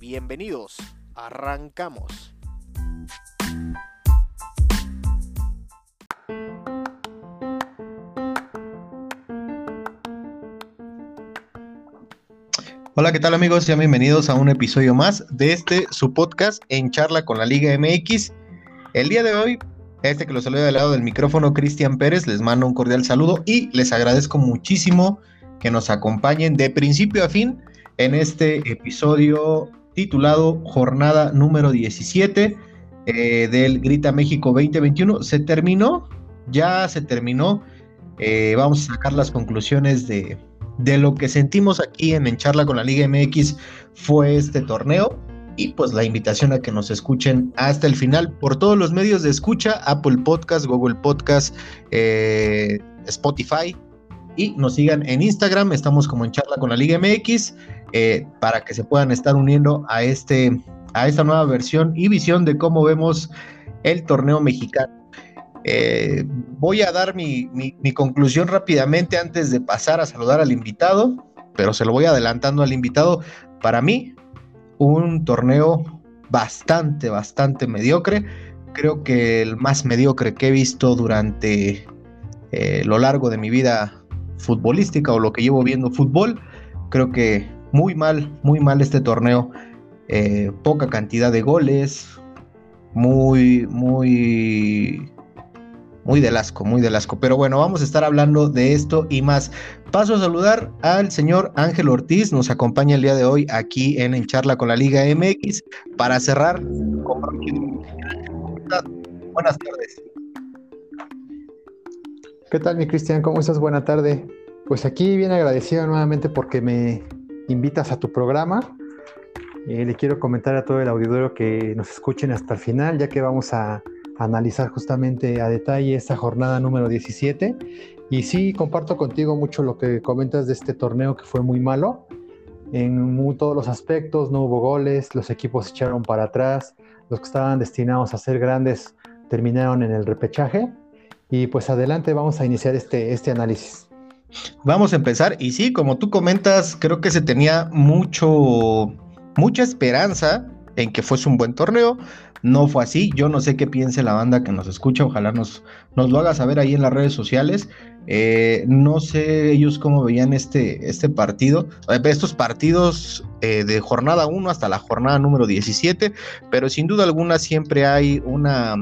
Bienvenidos, arrancamos. Hola, ¿qué tal amigos? Sean bienvenidos a un episodio más de este su podcast en charla con la Liga MX. El día de hoy, este que lo saluda del lado del micrófono, Cristian Pérez, les mando un cordial saludo y les agradezco muchísimo que nos acompañen de principio a fin en este episodio titulado Jornada número 17 eh, del Grita México 2021. Se terminó, ya se terminó. Eh, vamos a sacar las conclusiones de, de lo que sentimos aquí en Charla con la Liga MX fue este torneo y pues la invitación a que nos escuchen hasta el final por todos los medios de escucha, Apple Podcast, Google Podcast, eh, Spotify y nos sigan en Instagram, estamos como en charla con la Liga MX eh, para que se puedan estar uniendo a, este, a esta nueva versión y visión de cómo vemos el torneo mexicano. Eh, voy a dar mi, mi, conclusión rápidamente antes de pasar a saludar al invitado, pero se lo voy adelantando al invitado. Para mí, un torneo bastante, bastante mediocre. Creo que el más mediocre que he visto durante eh, lo largo de mi vida futbolística o lo que llevo viendo fútbol. Creo que muy mal, muy mal este torneo. Eh, poca cantidad de goles. Muy, muy muy del asco, muy del asco. Pero bueno, vamos a estar hablando de esto y más. Paso a saludar al señor Ángel Ortiz, nos acompaña el día de hoy aquí en En Charla con la Liga MX para cerrar. Buenas tardes. ¿Qué tal, mi Cristian? ¿Cómo estás? Buena tarde. Pues aquí bien agradecido nuevamente porque me invitas a tu programa. Eh, le quiero comentar a todo el auditorio que nos escuchen hasta el final, ya que vamos a analizar justamente a detalle esta jornada número 17. Y sí, comparto contigo mucho lo que comentas de este torneo que fue muy malo. En todos los aspectos, no hubo goles, los equipos echaron para atrás, los que estaban destinados a ser grandes terminaron en el repechaje. Y pues adelante vamos a iniciar este, este análisis. Vamos a empezar. Y sí, como tú comentas, creo que se tenía mucho, mucha esperanza en que fuese un buen torneo. No fue así. Yo no sé qué piense la banda que nos escucha. Ojalá nos, nos lo haga saber ahí en las redes sociales. Eh, no sé ellos cómo veían este, este partido, eh, estos partidos eh, de jornada 1 hasta la jornada número 17, pero sin duda alguna siempre hay una,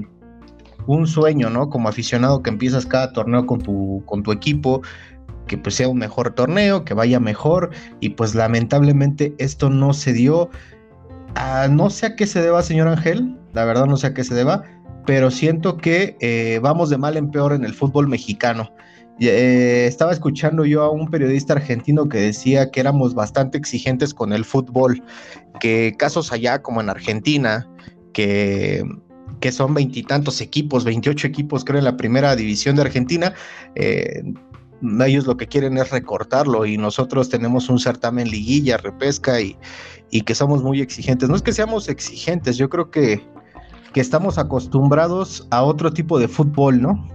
un sueño, ¿no? Como aficionado que empiezas cada torneo con tu, con tu equipo, que pues sea un mejor torneo, que vaya mejor, y pues lamentablemente esto no se dio. Ah, no sé a qué se deba, señor Ángel, la verdad no sé a qué se deba, pero siento que eh, vamos de mal en peor en el fútbol mexicano. Eh, estaba escuchando yo a un periodista argentino que decía que éramos bastante exigentes con el fútbol, que casos allá como en Argentina, que, que son veintitantos equipos, 28 equipos creo en la primera división de Argentina, eh, ellos lo que quieren es recortarlo y nosotros tenemos un certamen liguilla, repesca y, y que somos muy exigentes. No es que seamos exigentes, yo creo que, que estamos acostumbrados a otro tipo de fútbol, ¿no?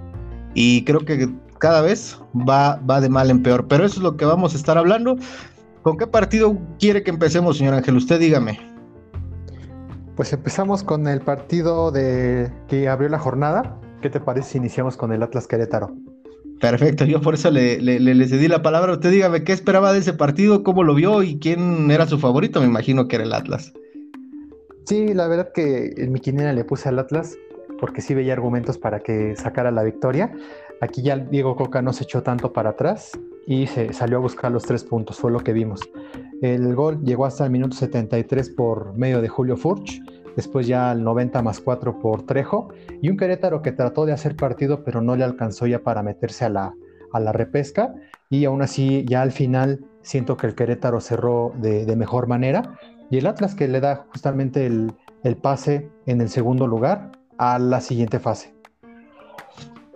Y creo que cada vez va, va de mal en peor. Pero eso es lo que vamos a estar hablando. ¿Con qué partido quiere que empecemos, señor Ángel? Usted dígame. Pues empezamos con el partido de que abrió la jornada. ¿Qué te parece si iniciamos con el Atlas Querétaro? Perfecto, yo por eso le, le, cedí la palabra. Usted dígame qué esperaba de ese partido, cómo lo vio y quién era su favorito. Me imagino que era el Atlas. Sí, la verdad que en mi quiniela le puse al Atlas porque sí veía argumentos para que sacara la victoria. Aquí ya Diego Coca no se echó tanto para atrás y se salió a buscar los tres puntos, fue lo que vimos. El gol llegó hasta el minuto 73 por medio de Julio Furch después ya al 90 más 4 por Trejo, y un Querétaro que trató de hacer partido, pero no le alcanzó ya para meterse a la, a la repesca, y aún así ya al final siento que el Querétaro cerró de, mejor manera y el Atlas que le da justamente el, el pase en el segundo lugar a la siguiente fase.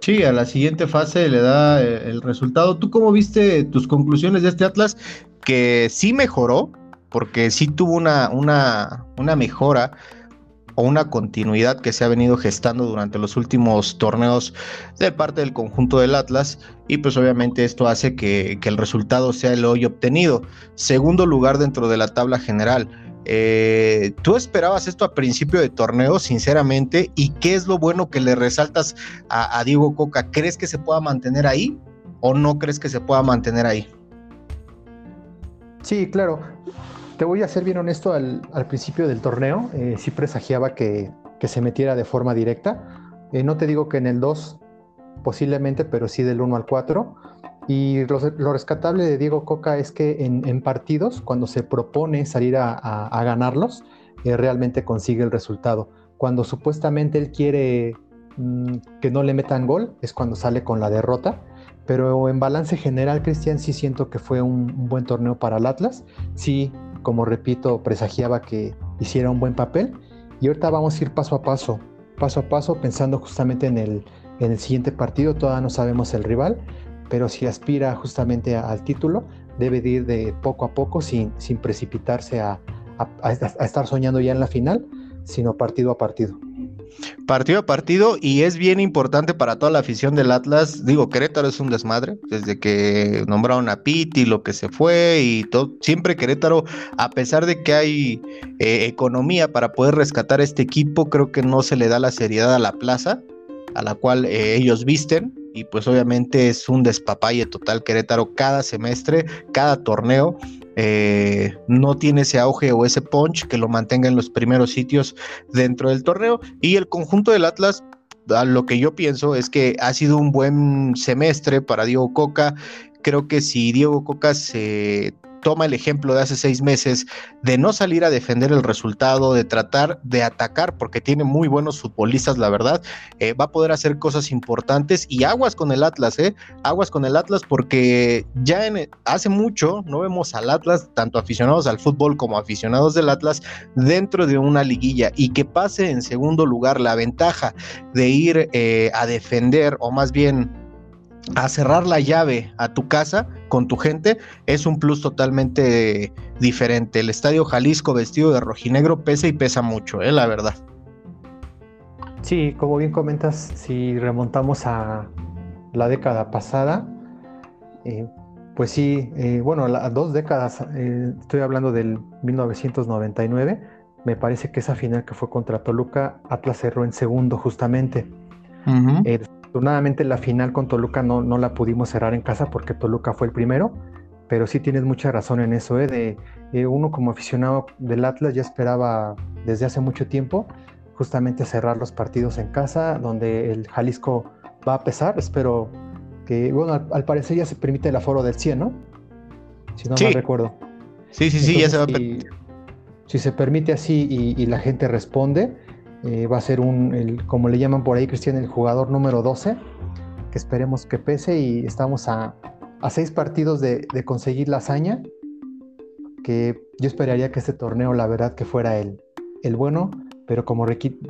Sí, a la siguiente fase le da eh, el resultado. ¿Tú cómo viste tus conclusiones de este Atlas? Que sí mejoró, porque sí tuvo una, una, una mejora o una continuidad que se ha venido gestando durante los últimos torneos de parte del conjunto del Atlas y pues obviamente esto hace que, que el resultado sea el hoy obtenido. Segundo lugar dentro de la tabla general. Eh, ¿Tú esperabas esto a principio de torneo, sinceramente? ¿Y qué es lo bueno que le resaltas a, Diego Coca? ¿Crees que se pueda mantener ahí o no crees que se pueda mantener ahí? Sí, claro. Te voy a ser bien honesto, al, principio del torneo eh, sí presagiaba que, se metiera de forma directa. Eh, no te digo que en el 2 posiblemente, pero sí del 1 al 4. Y lo, rescatable de Diego Coca es que en, partidos, cuando se propone salir a, ganarlos, eh, realmente consigue el resultado. Cuando supuestamente él quiere mm, que no le metan gol, es cuando sale con la derrota. Pero en balance general, Cristian, sí siento que fue un, buen torneo para el Atlas. Sí, como repito, presagiaba que hiciera un buen papel. Y ahorita vamos a ir paso a paso, paso a paso, pensando justamente en el, en el siguiente partido. Todavía no sabemos el rival, pero si aspira justamente al título, debe ir de poco a poco sin, sin precipitarse a, estar soñando ya en la final, sino partido a partido. Partido a partido y es bien importante para toda la afición del Atlas. Digo, Querétaro es un desmadre, desde que nombraron a Pitti, lo que se fue y todo. Siempre Querétaro, a pesar de que hay eh, economía para poder rescatar este equipo, creo que no se le da la seriedad a la plaza a la cual eh, ellos visten y pues obviamente es un despapalle total Querétaro cada semestre, cada torneo. Eh, no tiene ese auge o ese punch que lo mantenga en los primeros sitios dentro del torneo. Y el conjunto del Atlas, lo que yo pienso es que ha sido un buen semestre para Diego Coca. Creo que si Diego Coca se toma el ejemplo de hace seis meses de no salir a defender el resultado, de tratar de atacar, porque tiene muy buenos futbolistas, la verdad, eh, va a poder hacer cosas importantes y aguas con el Atlas, ¿eh? Aguas con el Atlas porque ya hace mucho no vemos al Atlas, tanto aficionados al fútbol como aficionados del Atlas, dentro de una liguilla y que pase en segundo lugar la ventaja de ir eh, a defender o más bien a cerrar la llave a tu casa con tu gente es un plus totalmente diferente. El Estadio Jalisco vestido de rojinegro pesa y pesa mucho, eh, la verdad. Sí, como bien comentas, si remontamos a la década pasada, eh, pues sí, eh, bueno, a dos décadas, estoy hablando del 1999, me parece que esa final que fue contra Toluca, Atlas cerró en segundo justamente. Afortunadamente la final con Toluca no, no la pudimos cerrar en casa porque Toluca fue el primero, pero sí tienes mucha razón en eso, ¿eh? de eh, uno como aficionado del Atlas ya esperaba desde hace mucho tiempo justamente cerrar los partidos en casa, donde el Jalisco va a pesar, espero que, bueno, al, parecer ya se permite el aforo del 100, ¿no? Si no me recuerdo. Sí, sí, sí, ya se va a permitir. Si, se permite así y la gente responde, eh, va a ser un, como le llaman por ahí, Cristian, el jugador número 12, que esperemos que pese y estamos a, seis partidos de, conseguir la hazaña, que yo esperaría que este torneo, la verdad, que fuera el, el bueno, pero como,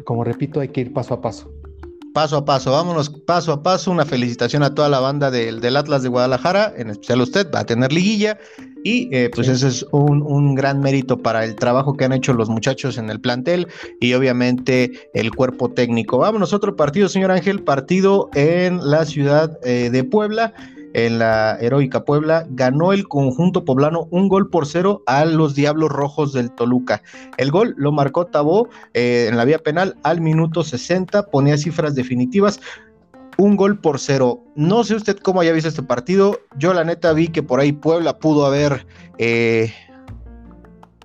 como repito, hay que ir paso a paso paso a paso, vámonos paso a paso. Una felicitación a toda la banda del, del Atlas de Guadalajara, en especial usted, va a tener liguilla. Y eh, pues ese es un, un, gran mérito para el trabajo que han hecho los muchachos en el plantel y obviamente el cuerpo técnico. Vámonos, otro partido, señor Ángel, partido en la ciudad eh, de Puebla en la heroica Puebla, ganó el conjunto poblano un gol por cero a los Diablos Rojos del Toluca. El gol lo marcó Tabó eh, en la vía penal al minuto 60, ponía cifras definitivas. Un gol por cero. No sé usted cómo haya visto este partido. Yo la neta vi que por ahí Puebla pudo haber eh,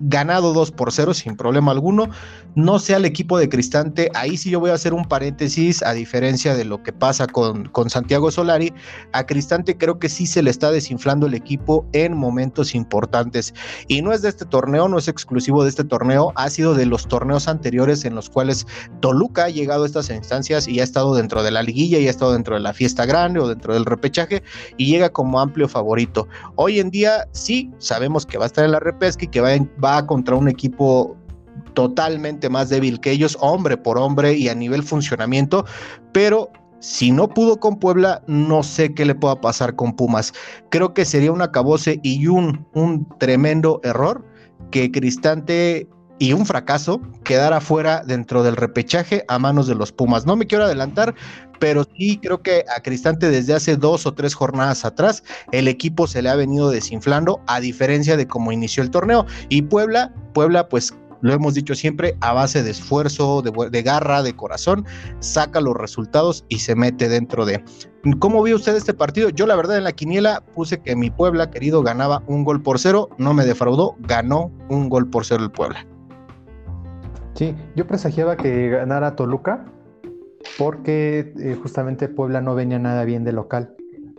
ganado 2 por 0 sin problema alguno. No sea el equipo de Cristante, ahí sí yo voy a hacer un paréntesis, a diferencia de lo que pasa con, con Santiago Solari, a Cristante creo que sí se le está desinflando el equipo en momentos importantes. Y no es de este torneo, no es exclusivo de este torneo, ha sido de los torneos anteriores en los cuales Toluca ha llegado a estas instancias y ha estado dentro de la liguilla y ha estado dentro de la fiesta grande o dentro del repechaje y llega como amplio favorito. Hoy en día sí, sabemos que va a estar en la repesca y que va, va contra un equipo totalmente más débil que ellos, hombre por hombre y a nivel funcionamiento, pero si no pudo con Puebla, no sé qué le pueda pasar con Pumas. Creo que sería un acabose y un, un tremendo error que Cristante y un fracaso quedara fuera dentro del repechaje a manos de los Pumas. No me quiero adelantar, pero sí creo que a Cristante desde hace dos o tres jornadas atrás el equipo se le ha venido desinflando a diferencia de cómo inició el torneo. Y Puebla, Puebla pues lo hemos dicho siempre, a base de esfuerzo, de, garra, de corazón, saca los resultados y se mete dentro de. ¿Cómo vio usted este partido? Yo la verdad en la quiniela puse que mi Puebla querido ganaba un gol por cero, no me defraudó, ganó un gol por cero el Puebla. Sí, yo presagiaba que ganara Toluca porque eh, justamente Puebla no venía nada bien de local.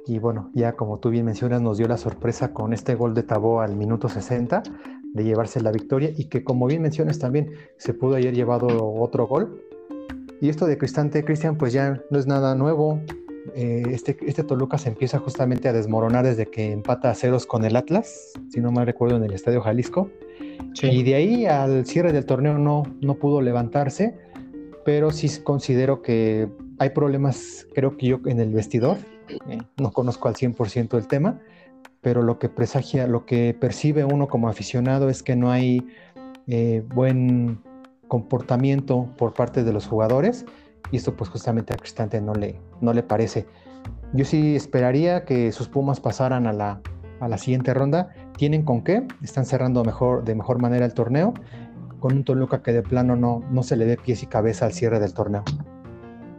Y bueno, ya como tú bien mencionas, nos dio la sorpresa con este gol de Tabó al minuto 60, de llevarse la victoria y que como bien mencionas también se pudo haber llevado otro gol. Y esto de Cristante, Cristian, pues ya no es nada nuevo. Eh, este, este Toluca se empieza justamente a desmoronar desde que empata a ceros con el Atlas, si no mal recuerdo, en el Estadio Jalisco. Y de ahí al cierre del torneo no, no pudo levantarse, pero sí considero que hay problemas, creo que yo, en el vestidor. Eh, no conozco al 100% el tema, pero lo que presagia, lo que percibe uno como aficionado es que no hay eh, buen comportamiento por parte de los jugadores y esto pues justamente a Cristante no le, no le parece. Yo sí esperaría que sus Pumas pasaran a la, a la siguiente ronda. ¿Tienen con qué? Están cerrando mejor, de mejor manera el torneo con un Toluca que de plano no, no se le dé pies y cabeza al cierre del torneo.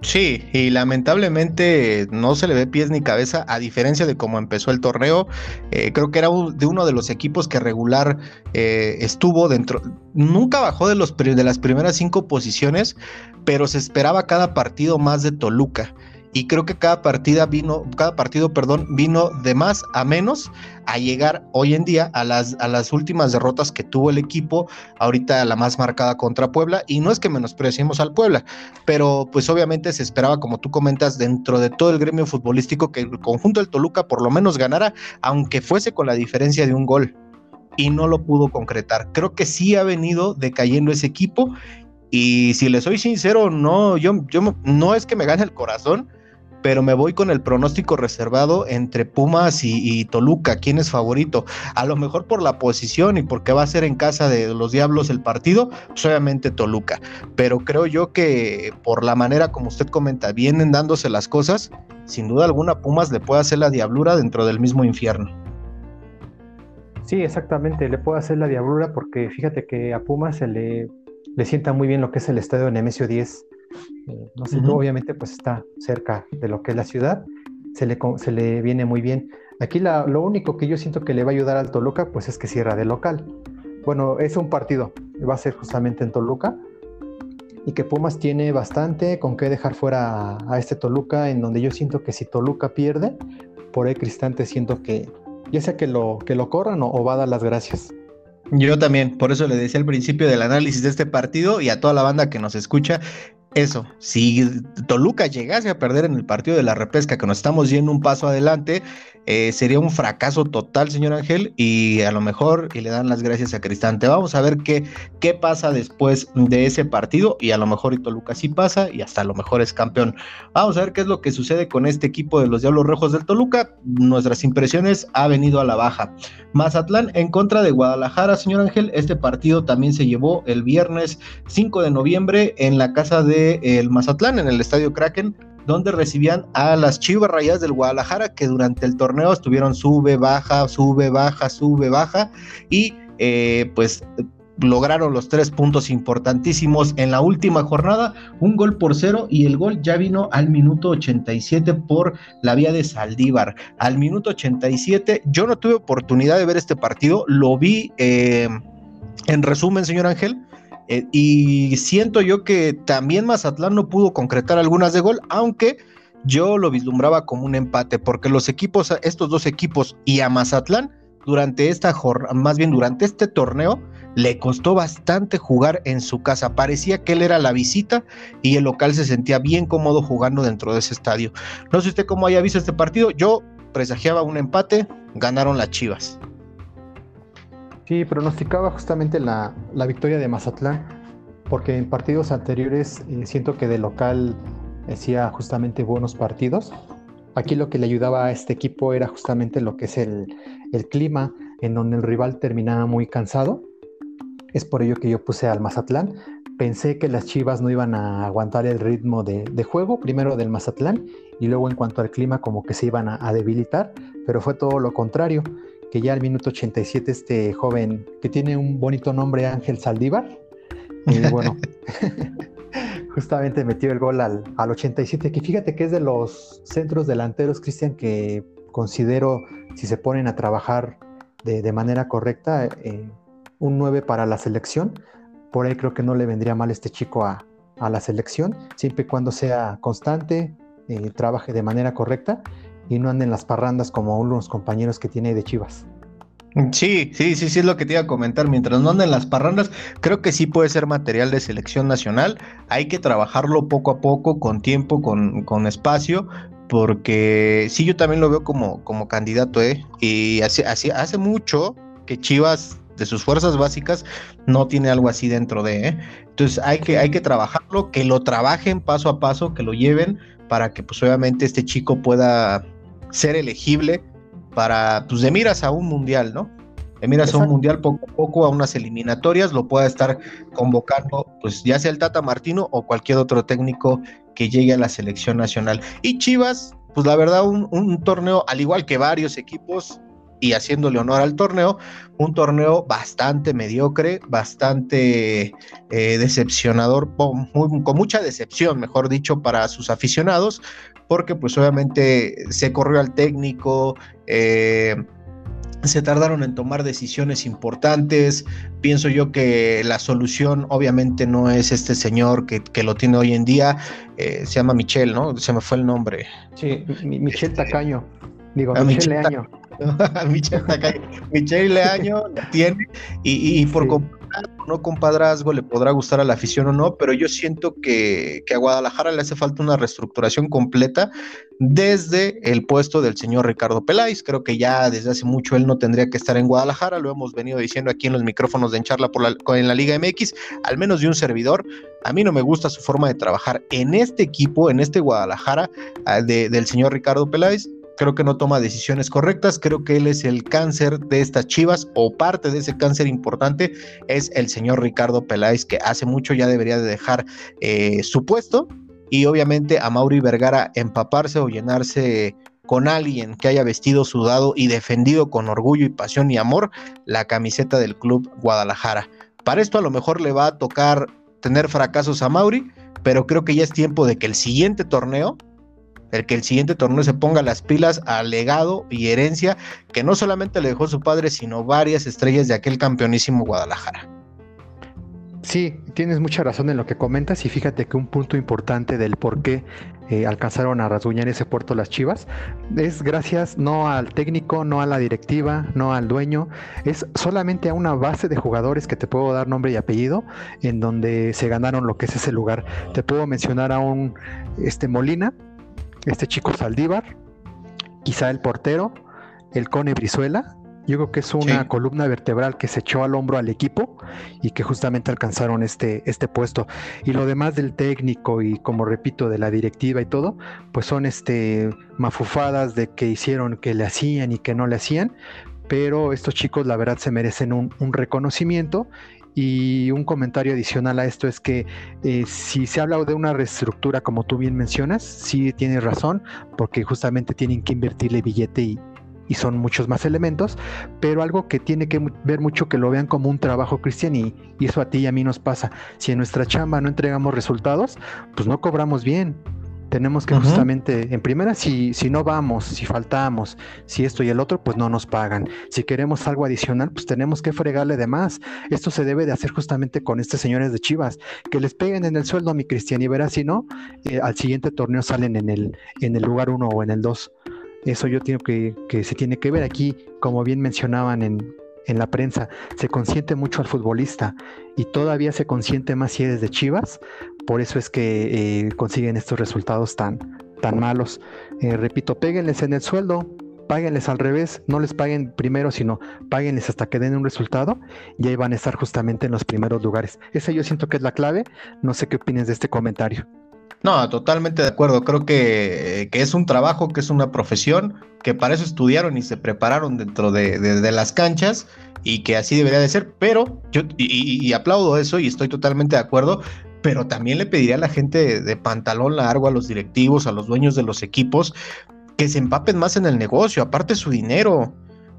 Sí, y lamentablemente no se le ve pies ni cabeza, a diferencia de cómo empezó el torneo. Eh, creo que era de uno de los equipos que regular eh, estuvo dentro. Nunca bajó de, los, de las primeras cinco posiciones, pero se esperaba cada partido más de Toluca y creo que cada partida vino, cada partido, perdón, vino de más a menos a llegar hoy en día a las, a las últimas derrotas que tuvo el equipo, ahorita la más marcada contra Puebla, y no es que menospreciemos al Puebla, pero pues obviamente se esperaba, como tú comentas, dentro de todo el gremio futbolístico que el conjunto del Toluca por lo menos ganara, aunque fuese con la diferencia de un gol. Y no lo pudo concretar. Creo que sí ha venido decayendo ese equipo. Y si le soy sincero, no, yo, yo no es que me gane el corazón, pero me voy con el pronóstico reservado entre Pumas y, Toluca. ¿Quién es favorito? A lo mejor por la posición y porque va a ser en casa de los Diablos el partido, pues obviamente Toluca. Pero creo yo que por la manera como usted comenta, vienen dándose las cosas, sin duda alguna Pumas le puede hacer la diablura dentro del mismo infierno. Sí, exactamente, le puede hacer la diablura porque fíjate que a Pumas se le, le sienta muy bien lo que es el estadio Nemesio 10 eh, no sé, obviamente pues está cerca de lo que es la ciudad, se le, se le viene muy bien. Aquí lo único que yo siento que le va a ayudar al Toluca pues es que cierra de local. Bueno, es un partido, va a ser justamente en Toluca y que Pumas tiene bastante con qué dejar fuera a, este Toluca, en donde yo siento que si Toluca pierde, por ahí Cristante siento que ya sea que lo, que lo corran o va a dar las gracias. Yo también, por eso le decía al principio del análisis de este partido y a toda la banda que nos escucha, eso, si Toluca llegase a perder en el partido de la repesca, que nos estamos yendo un paso adelante, eh, sería un fracaso total, señor Ángel, y a lo mejor y le dan las gracias a Cristante. Vamos a ver qué, qué pasa después de ese partido, y a lo mejor y Toluca sí pasa, y hasta a lo mejor es campeón. Vamos a ver qué es lo que sucede con este equipo de los Diablos Rojos del Toluca. Nuestras impresiones ha venido a la baja. Mazatlán en contra de Guadalajara, señor Ángel. Este partido también se llevó el viernes 5 de noviembre en la casa de el Mazatlán, en el Estadio Kraken donde recibían a las Chivas Rayas del Guadalajara, que durante el torneo estuvieron sube, baja, sube, baja, sube, baja, y eh, pues lograron los tres puntos importantísimos en la última jornada, un gol por cero y el gol ya vino al minuto 87 por la vía de Saldívar. Al minuto 87 yo no tuve oportunidad de ver este partido, lo vi... Eh, En resumen, señor Ángel, eh, y siento yo que también Mazatlán no pudo concretar algunas de gol, aunque yo lo vislumbraba como un empate, porque los equipos, estos dos equipos y a Mazatlán, durante esta jornada, más bien durante este torneo, le costó bastante jugar en su casa. Parecía que él era la visita y el local se sentía bien cómodo jugando dentro de ese estadio. No sé usted cómo haya visto este partido. Yo presagiaba un empate, ganaron las Chivas. Sí, pronosticaba justamente la, victoria de Mazatlán, porque en partidos anteriores eh, siento que de local hacía justamente buenos partidos. Aquí lo que le ayudaba a este equipo era justamente lo que es el, clima, en donde el rival terminaba muy cansado. Es por ello que yo puse al Mazatlán. Pensé que las Chivas no iban a aguantar el ritmo de, juego, primero del Mazatlán, y luego en cuanto al clima como que se iban a, debilitar, pero fue todo lo contrario, que ya al minuto 87 este joven que tiene un bonito nombre, Ángel Saldívar, y bueno, justamente metió el gol al, 87, que fíjate que es de los centros delanteros, Cristian, que considero, si se ponen a trabajar de, manera correcta, eh, un 9 para la selección. Por ahí creo que no le vendría mal este chico a, la selección, siempre y cuando sea constante, eh, trabaje de manera correcta y no ande en las parrandas como unos compañeros que tiene de Chivas. Sí, sí, sí, sí es lo que te iba a comentar. Mientras no anden las parrandas, creo que sí puede ser material de selección nacional. Hay que trabajarlo poco a poco, con tiempo, con, con espacio, porque sí, yo también lo veo como, como candidato, ¿eh? Y hace, hace, hace mucho que Chivas de sus fuerzas básicas no tiene algo así dentro de, ¿eh? Entonces hay que, hay que trabajarlo, que lo trabajen paso a paso, que lo lleven para que pues obviamente este chico pueda ser elegible para, pues de miras a un mundial, ¿no? De miras a un mundial poco a poco, a unas eliminatorias, lo pueda estar convocando, pues ya sea el Tata Martino o cualquier otro técnico que llegue a la selección nacional. Y Chivas, pues la verdad, un, torneo, al igual que varios equipos, y haciéndole honor al torneo, un torneo bastante mediocre, bastante eh, decepcionador, con, con, mucha decepción, mejor dicho, para sus aficionados, porque pues obviamente se corrió al técnico, eh, se tardaron en tomar decisiones importantes. Pienso yo que la solución obviamente no es este señor que, lo tiene hoy en día, eh, se llama Michel, ¿no? Se me fue el nombre. Sí, Michel este, Tacaño. Digo, ah, Michel Leaño. Michel Tacaño. Michel Leaño tiene y, por no compadrazgo, le podrá gustar a la afición o no, pero yo siento que, a Guadalajara le hace falta una reestructuración completa desde el puesto del señor Ricardo Peláez. Creo que ya desde hace mucho él no tendría que estar en Guadalajara, lo hemos venido diciendo aquí en los micrófonos de En Charla por la, en la Liga MX, al menos de un servidor. A mí no me gusta su forma de trabajar en este equipo, en este Guadalajara ah, del señor Ricardo Peláez creo que no toma decisiones correctas, creo que él es el cáncer de estas chivas o parte de ese cáncer importante es el señor Ricardo Peláez que hace mucho ya debería de dejar eh, su puesto y obviamente a Mauri Vergara empaparse o llenarse con alguien que haya vestido sudado y defendido con orgullo y pasión y amor la camiseta del club Guadalajara. Para esto a lo mejor le va a tocar tener fracasos a Mauri, pero creo que ya es tiempo de que el siguiente torneo el que el siguiente torneo se ponga las pilas al legado y herencia que no solamente le dejó su padre, sino varias estrellas de aquel campeonísimo Guadalajara. Sí, tienes mucha razón en lo que comentas y fíjate que un punto importante del por qué eh, alcanzaron a rasguñar ese puerto las Chivas es gracias no al técnico, no a la directiva, no al dueño, es solamente a una base de jugadores que te puedo dar nombre y apellido en donde se ganaron lo que es ese lugar. Te puedo mencionar a un este Molina, este chico Saldívar, quizá el portero, el Cone Brizuela. Yo creo que es una columna vertebral que se echó al hombro al equipo y que justamente alcanzaron este, este puesto. Y lo demás del técnico y como repito, de la directiva y todo, pues son este mafufadas de que hicieron, que le hacían y que no le hacían. Pero estos chicos la verdad se merecen un, un reconocimiento y un comentario adicional a esto es que eh, si se habla de una reestructura, como tú bien mencionas, sí tienes razón, porque justamente tienen que invertirle billete y, son muchos más elementos, pero algo que tiene que ver mucho que lo vean como un trabajo, Cristian, y, y eso a ti y a mí nos pasa. Si en nuestra chamba no entregamos resultados, pues no cobramos bien Tenemos que justamente, en primera, si, si no vamos, si faltamos, si esto y el otro, pues no nos pagan. Si queremos algo adicional, pues tenemos que fregarle de más. Esto se debe de hacer justamente con estos señores de Chivas, que les peguen en el sueldo a mi Cristian y verás si no, eh, al siguiente torneo salen en el, en el lugar uno o en el dos. Eso yo tengo que, que se tiene que ver aquí, como bien mencionaban en, en la prensa, se consiente mucho al futbolista y todavía se consiente más si eres de Chivas, por eso es que eh, consiguen estos resultados tan, tan malos. Eh, repito, péguenles en el sueldo, páguenles al revés, no les paguen primero, sino páguenles hasta que den un resultado y ahí van a estar justamente en los primeros lugares. Esa yo siento que es la clave, no sé qué opines de este comentario. No, totalmente de acuerdo. Creo que, es un trabajo, que es una profesión, que para eso estudiaron y se prepararon dentro de, las canchas y que así debería de ser. Pero yo y, aplaudo eso y estoy totalmente de acuerdo. Pero también le pediría a la gente de pantalón largo, a los directivos, a los dueños de los equipos, que se empapen más en el negocio, aparte su dinero.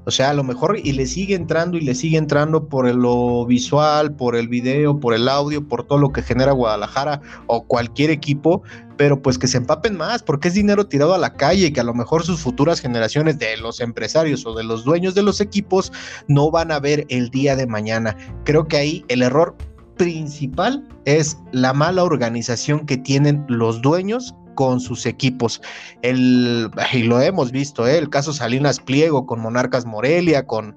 O sea, a lo mejor y le sigue entrando y le sigue entrando por lo visual, por el video, por el audio, por todo lo que genera Guadalajara o cualquier equipo, pero pues que se empapen más, porque es dinero tirado a la calle y que a lo mejor sus futuras generaciones de los empresarios o de los dueños de los equipos no van a ver el día de mañana. Creo que ahí el error principal es la mala organización que tienen los dueños con sus equipos. El, y lo hemos visto, ¿eh? el caso Salinas Pliego con Monarcas Morelia, con,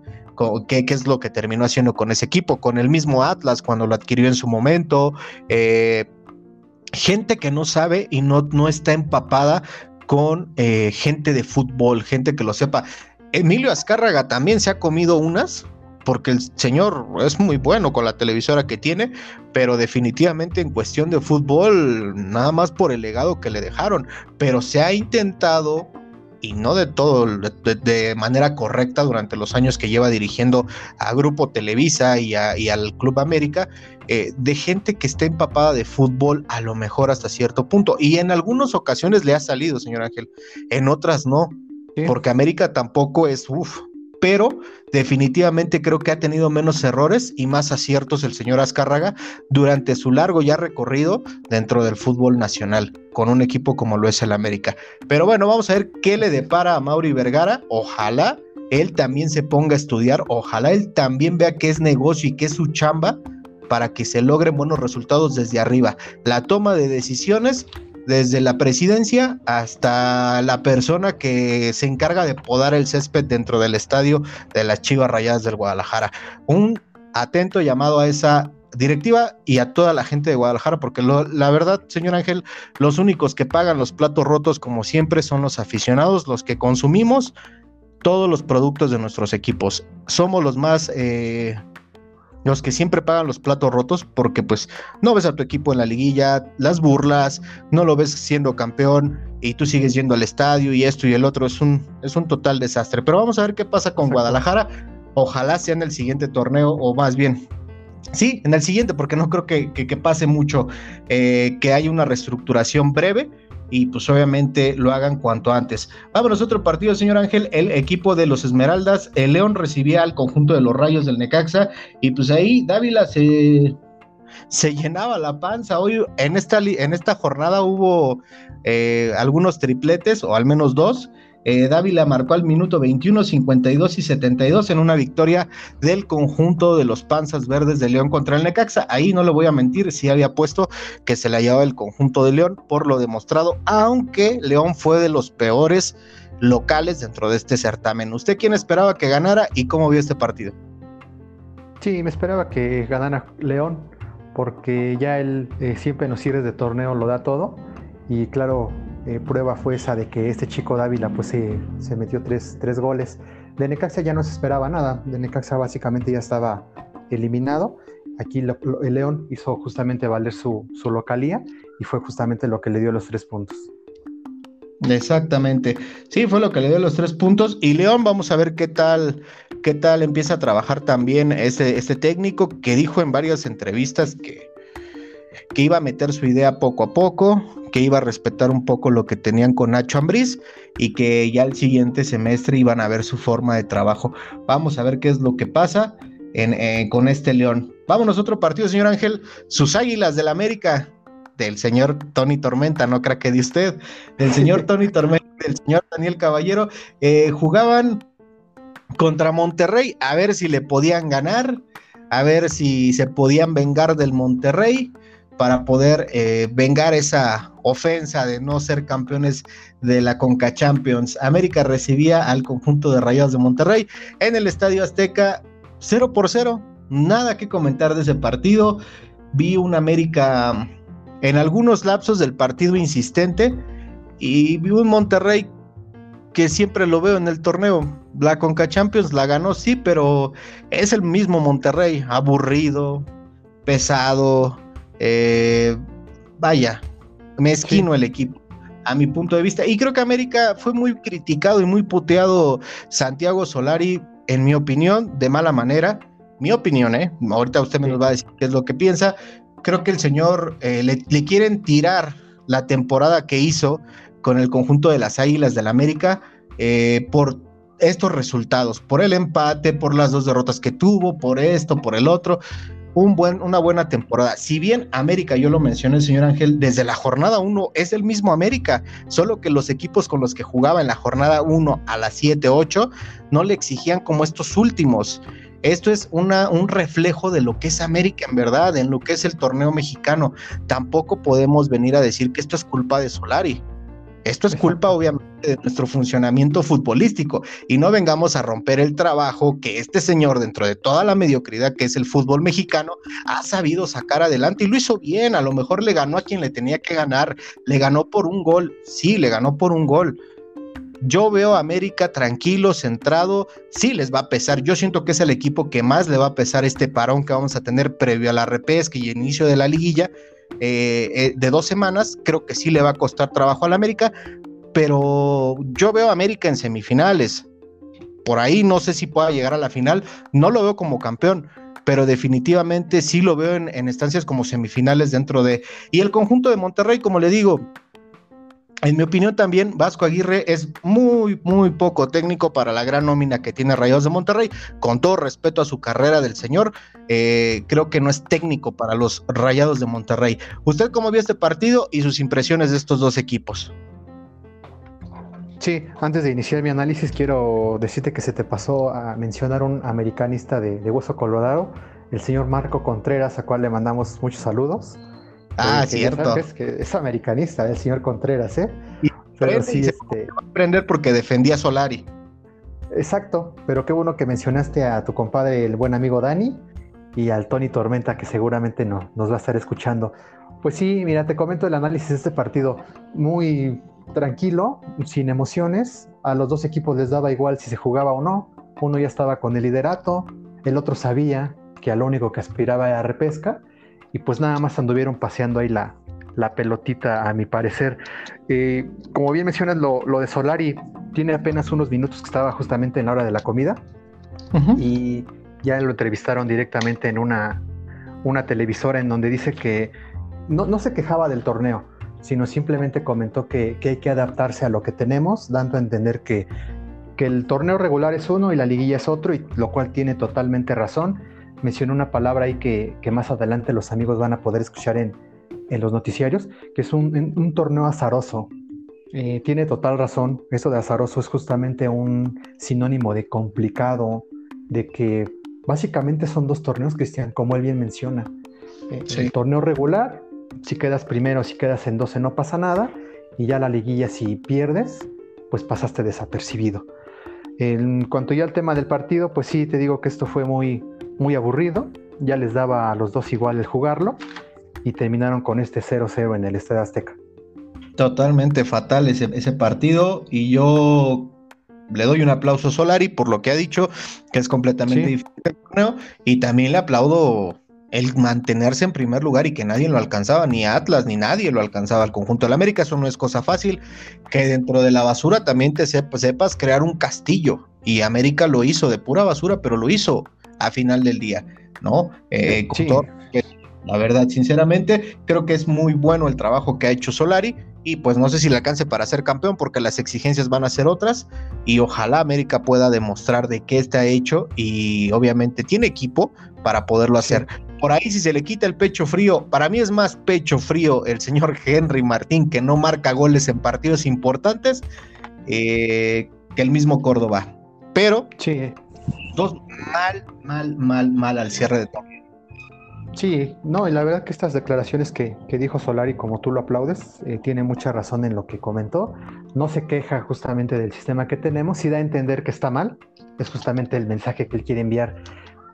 ¿qué, es lo que terminó haciendo con ese equipo, con el mismo Atlas cuando lo adquirió en su momento. Eh, gente que no sabe y no, no está empapada con eh, gente de fútbol, gente que lo sepa. Emilio Azcárraga también se ha comido unas, porque el señor es muy bueno con la televisora que tiene, pero definitivamente en cuestión de fútbol, nada más por el legado que le dejaron, pero se ha intentado y no de todo, de, manera correcta durante los años que lleva dirigiendo a Grupo Televisa y, al Club América, eh, de gente que está empapada de fútbol a lo mejor hasta cierto punto. Y en algunas ocasiones le ha salido, señor Ángel, en otras no, porque América tampoco es, uff, pero definitivamente creo que ha tenido menos errores y más aciertos el señor Azcárraga durante su largo ya recorrido dentro del fútbol nacional con un equipo como lo es el América. Pero bueno, vamos a ver qué le depara a Mauri Vergara. Ojalá él también se ponga a estudiar, ojalá él también vea que es negocio y que es su chamba para que se logren buenos resultados desde arriba. La toma de decisiones desde la presidencia hasta la persona que se encarga de podar el césped dentro del estadio de las Chivas Rayadas del Guadalajara. Un atento llamado a esa directiva y a toda la gente de Guadalajara, porque la verdad, señor Ángel, los únicos que pagan los platos rotos, como siempre, son los aficionados, los que consumimos todos los productos de nuestros equipos. Somos los más eh, los que siempre pagan los platos rotos porque pues no ves a tu equipo en la liguilla, las burlas, no lo ves siendo campeón y tú sigues yendo al estadio y esto y el otro es un, es un total desastre. Pero vamos a ver qué pasa con Guadalajara. Ojalá sea en el siguiente torneo o más bien Sí, en el siguiente, porque no creo que, pase mucho, eh, que haya una reestructuración breve y pues obviamente lo hagan cuanto antes. Vámonos a otro partido, señor Ángel, el equipo de los Esmeraldas, el León recibía al conjunto de los Rayos del Necaxa y pues ahí Dávila se, se llenaba la panza. Hoy en esta, en esta jornada hubo eh, algunos tripletes o al menos dos. Eh, Dávila marcó al minuto 21, 52 y 72 en una victoria del conjunto de los Panzas Verdes de León contra el Necaxa. Ahí no le voy a mentir, sí había puesto que se le llevaba el conjunto de León por lo demostrado, aunque León fue de los peores locales dentro de este certamen. ¿Usted quién esperaba que ganara y cómo vio este partido? Sí, me esperaba que ganara León, porque ya él eh, siempre en los cierres de torneo lo da todo. Y claro, eh, prueba fue esa de que este chico Dávila pues se, metió tres, goles. De Necaxa ya no se esperaba nada, de Necaxa básicamente ya estaba eliminado. Aquí el León hizo justamente valer su, su localía y fue justamente lo que le dio los tres puntos. Exactamente. Sí, fue lo que le dio los tres puntos. Y León, vamos a ver qué tal, qué tal empieza a trabajar también ese, este técnico que dijo en varias entrevistas que, que iba a meter su idea poco a poco, que iba a respetar un poco lo que tenían con Nacho Ambriz y que ya el siguiente semestre iban a ver su forma de trabajo. Vamos a ver qué es lo que pasa en, eh, con este León. Vámonos a otro partido, señor Ángel. Sus Águilas del América del señor Tony Tormenta, no creo que de usted, del señor Tony Tormenta, del señor Daniel Caballero, eh, jugaban contra Monterrey a ver si le podían ganar, a ver si se podían vengar del Monterrey para poder eh, vengar esa ofensa de no ser campeones de la Conca Champions. América recibía al conjunto de Rayados de Monterrey en el Estadio Azteca 0 por 0. Nada que comentar de ese partido. Vi un América en algunos lapsos del partido insistente y vi un Monterrey que siempre lo veo en el torneo. La Conca Champions la ganó, sí, pero es el mismo Monterrey, aburrido, pesado, eh, vaya, mezquino el equipo, a mi punto de vista. Y creo que América fue muy criticado y muy puteado Santiago Solari, en mi opinión, de mala manera. Mi opinión, ¿eh? Ahorita usted me nos va a decir qué es lo que piensa. Creo que el señor eh, le, le quieren tirar la temporada que hizo con el conjunto de las Águilas del la América eh, por estos resultados, por el empate, por las dos derrotas que tuvo, por esto, por el otro un buen, una buena temporada. Si bien América, yo lo mencioné el señor Ángel, desde la jornada 1 es el mismo América, solo que los equipos con los que jugaba en la jornada 1 a las 7, 8 no le exigían como estos últimos. Esto es un reflejo de lo que es América en verdad, en lo que es el torneo mexicano. Tampoco podemos venir a decir que esto es culpa de Solari. Esto es culpa, obviamente, de nuestro funcionamiento futbolístico. Y no vengamos a romper el trabajo que este señor, dentro de toda la mediocridad que es el fútbol mexicano, ha sabido sacar adelante. Y lo hizo bien. A lo mejor le ganó a quien le tenía que ganar, le ganó por un gol, sí, le ganó por un gol. Yo veo a América tranquilo, centrado, sí les va a pesar. Yo siento que es el equipo que más le va a pesar este parón que vamos a tener previo a la repesca y inicio de la liguilla eh, eh, de dos semanas, creo que sí le va a costar trabajo al América, pero yo veo a América en semifinales. Por ahí no sé si pueda llegar a la final, no lo veo como campeón, pero definitivamente sí lo veo en, en estancias como semifinales dentro de... Y el conjunto de Monterrey, como le digo, en mi opinión también Vasco Aguirre es muy, muy poco técnico para la gran nómina que tiene Rayados de Monterrey. Con todo respeto a su carrera del señor, eh, creo que no es técnico para los Rayados de Monterrey. ¿Usted cómo vio este partido y sus impresiones de estos dos equipos? Sí, antes de iniciar mi análisis quiero decirte que se te pasó a mencionar un americanista de, de Hueso Colorado, el señor Marco Contreras, a cual le mandamos muchos saludos. Ah, cierto. Es, que es americanista, el señor Contreras, ¿eh? Y pero sí, este... aprender porque defendía a Solari. Exacto, pero qué bueno que mencionaste a tu compadre, el buen amigo Dani, y al Tony Tormenta, que seguramente no, nos va a estar escuchando. Pues sí, mira, te comento el análisis de este partido. Muy tranquilo, sin emociones. A los dos equipos les daba igual si se jugaba o no. Uno ya estaba con el liderato, el otro sabía que a lo único que aspiraba era repesca y pues nada más anduvieron paseando ahí la, la pelotita, a mi parecer. Eh, como bien mencionas, lo, lo, de Solari tiene apenas unos minutos que estaba justamente en la hora de la comida uh -huh. y ya lo entrevistaron directamente en una, una televisora en donde dice que no, no se quejaba del torneo, sino simplemente comentó que, que, hay que adaptarse a lo que tenemos, dando a entender que, que el torneo regular es uno y la liguilla es otro, y lo cual tiene totalmente razón mencionó una palabra ahí que, que, más adelante los amigos van a poder escuchar en, en los noticiarios, que es un, un torneo azaroso. Eh, tiene total razón, eso de azaroso es justamente un sinónimo de complicado, de que básicamente son dos torneos, Cristian, como él bien menciona. Eh, sí. El torneo regular, si quedas primero, si quedas en 12 no pasa nada, y ya la liguilla si pierdes, pues pasaste desapercibido. En cuanto ya al tema del partido, pues sí, te digo que esto fue muy, muy aburrido, ya les daba a los dos iguales jugarlo y terminaron con este 0-0 en el Estadio Azteca. Totalmente fatal ese, ese, partido y yo le doy un aplauso a Solari por lo que ha dicho, que es completamente sí. diferente torneo, y también le aplaudo el mantenerse en primer lugar y que nadie lo alcanzaba, ni Atlas, ni nadie lo alcanzaba al conjunto del América, eso no es cosa fácil, que dentro de la basura también te sepas crear un castillo, y América lo hizo de pura basura, pero lo hizo a final del día, ¿no? Eh, sí. todo, la verdad, sinceramente, creo que es muy bueno el trabajo que ha hecho Solari y pues no sé si le alcance para ser campeón porque las exigencias van a ser otras y ojalá América pueda demostrar de qué está hecho y obviamente tiene equipo para poderlo hacer. Por ahí si se le quita el pecho frío, para mí es más pecho frío el señor Henry Martín que no marca goles en partidos importantes eh, que el mismo Córdoba. Pero sí. Dos mal, mal, mal, mal al cierre de torneo. Sí, no, y la verdad que estas declaraciones que, dijo Solari, como tú lo aplaudes, eh, tiene mucha razón en lo que comentó. No se queja justamente del sistema que tenemos, y da a entender que está mal. Es justamente el mensaje que él quiere enviar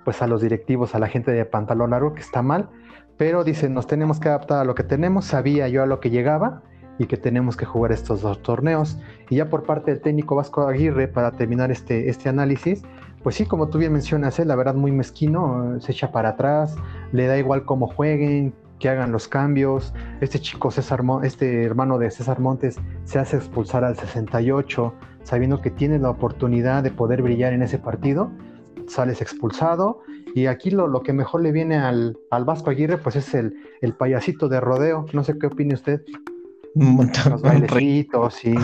pues a los directivos, a la gente de pantalón largo, que está mal, pero dice, nos tenemos que adaptar a lo que tenemos, sabía yo a lo que llegaba y que tenemos que jugar estos dos torneos. Y ya por parte del técnico Vasco Aguirre, para terminar este, este análisis, pues sí, como tú bien mencionas, ¿eh? la verdad muy mezquino, se echa para atrás, le da igual cómo jueguen, que hagan los cambios. Este chico César, este hermano de César Montes, se hace expulsar al 68, sabiendo que tiene la oportunidad de poder brillar en ese partido sales expulsado. Y aquí lo, lo que mejor le viene al, al, Vasco Aguirre, pues es el, el payasito de rodeo. No sé qué opine usted. Los bailecitos, sí.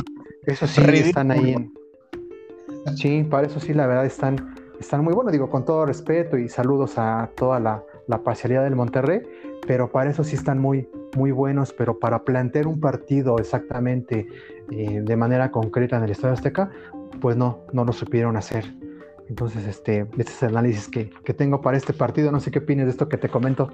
Eso sí, están ahí. Sí, para eso sí, la verdad, están, están muy buenos. Digo, con todo respeto y saludos a toda la, la parcialidad del Monterrey, pero para eso sí están muy, muy buenos. Pero para plantear un partido exactamente eh, de manera concreta en el Estadio Azteca, pues no, no lo supieron hacer. Entonces, este, este es el análisis que, tengo para este partido. No sé qué opinas de esto que te comento.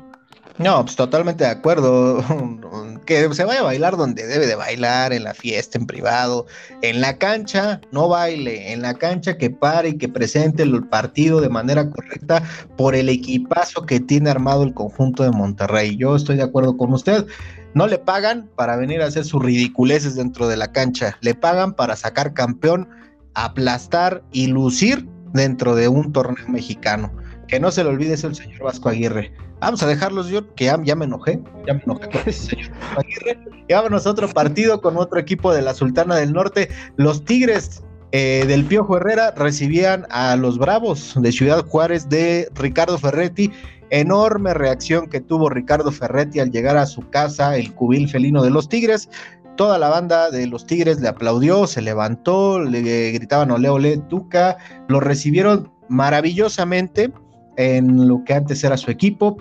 No, pues totalmente de acuerdo. que se vaya a bailar donde debe de bailar, en la fiesta, en privado, en la cancha, no baile, en la cancha que pare y que presente el partido de manera correcta por el equipazo que tiene armado el conjunto de Monterrey. Yo estoy de acuerdo con usted. No le pagan para venir a hacer sus ridiculeces dentro de la cancha, le pagan para sacar campeón, aplastar y lucir dentro de un torneo mexicano. Que no se le olvide eso el señor Vasco Aguirre. Vamos a dejarlos yo, que ya, me enojé, ya me enojé con señor Vasco Aguirre. Y vámonos a otro partido con otro equipo de la Sultana del Norte. Los Tigres eh, del Piojo Herrera recibían a los Bravos de Ciudad Juárez de Ricardo Ferretti. Enorme reacción que tuvo Ricardo Ferretti al llegar a su casa, el cubil felino de los Tigres. Toda la banda de los Tigres le aplaudió, se levantó, le gritaban ole ole Tuca, lo recibieron maravillosamente en lo que antes era su equipo,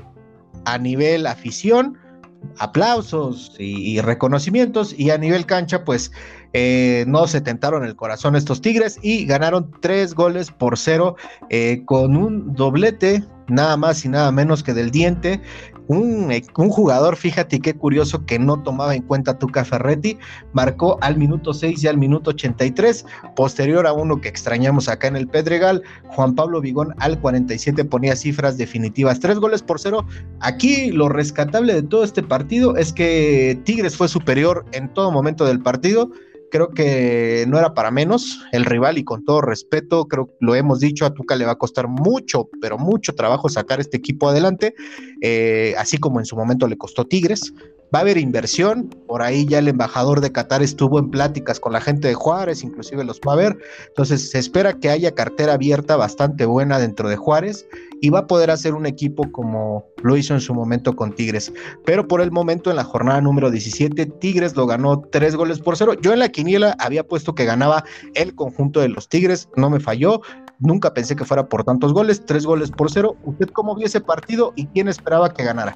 a nivel afición, aplausos y, reconocimientos, y a nivel cancha, pues eh, no se tentaron el corazón estos Tigres y ganaron tres goles por cero eh, con un doblete, nada más y nada menos que del diente, un, jugador, fíjate qué curioso que no tomaba en cuenta Tuca Ferretti, marcó al minuto 6 y al minuto 83, posterior a uno que extrañamos acá en el Pedregal, Juan Pablo Vigón al 47 ponía cifras definitivas, tres goles por cero. Aquí lo rescatable de todo este partido es que Tigres fue superior en todo momento del partido, creo que no era para menos el rival y con todo respeto, creo que lo hemos dicho, a Tuca le va a costar mucho, pero mucho trabajo sacar este equipo adelante, eh, así como en su momento le costó Tigres. Va a haber inversión, por ahí ya el embajador de Qatar estuvo en pláticas con la gente de Juárez, inclusive los va a ver, entonces se espera que haya cartera abierta bastante buena dentro de Juárez y va a poder hacer un equipo como lo hizo en su momento con Tigres. Pero por el momento en la jornada número 17, Tigres lo ganó tres goles por cero. Yo en la quiniela había puesto que ganaba el conjunto de los Tigres, no me falló. Nunca pensé que fuera por tantos goles, tres goles por cero. ¿Usted cómo vio ese partido y quién esperaba que ganara?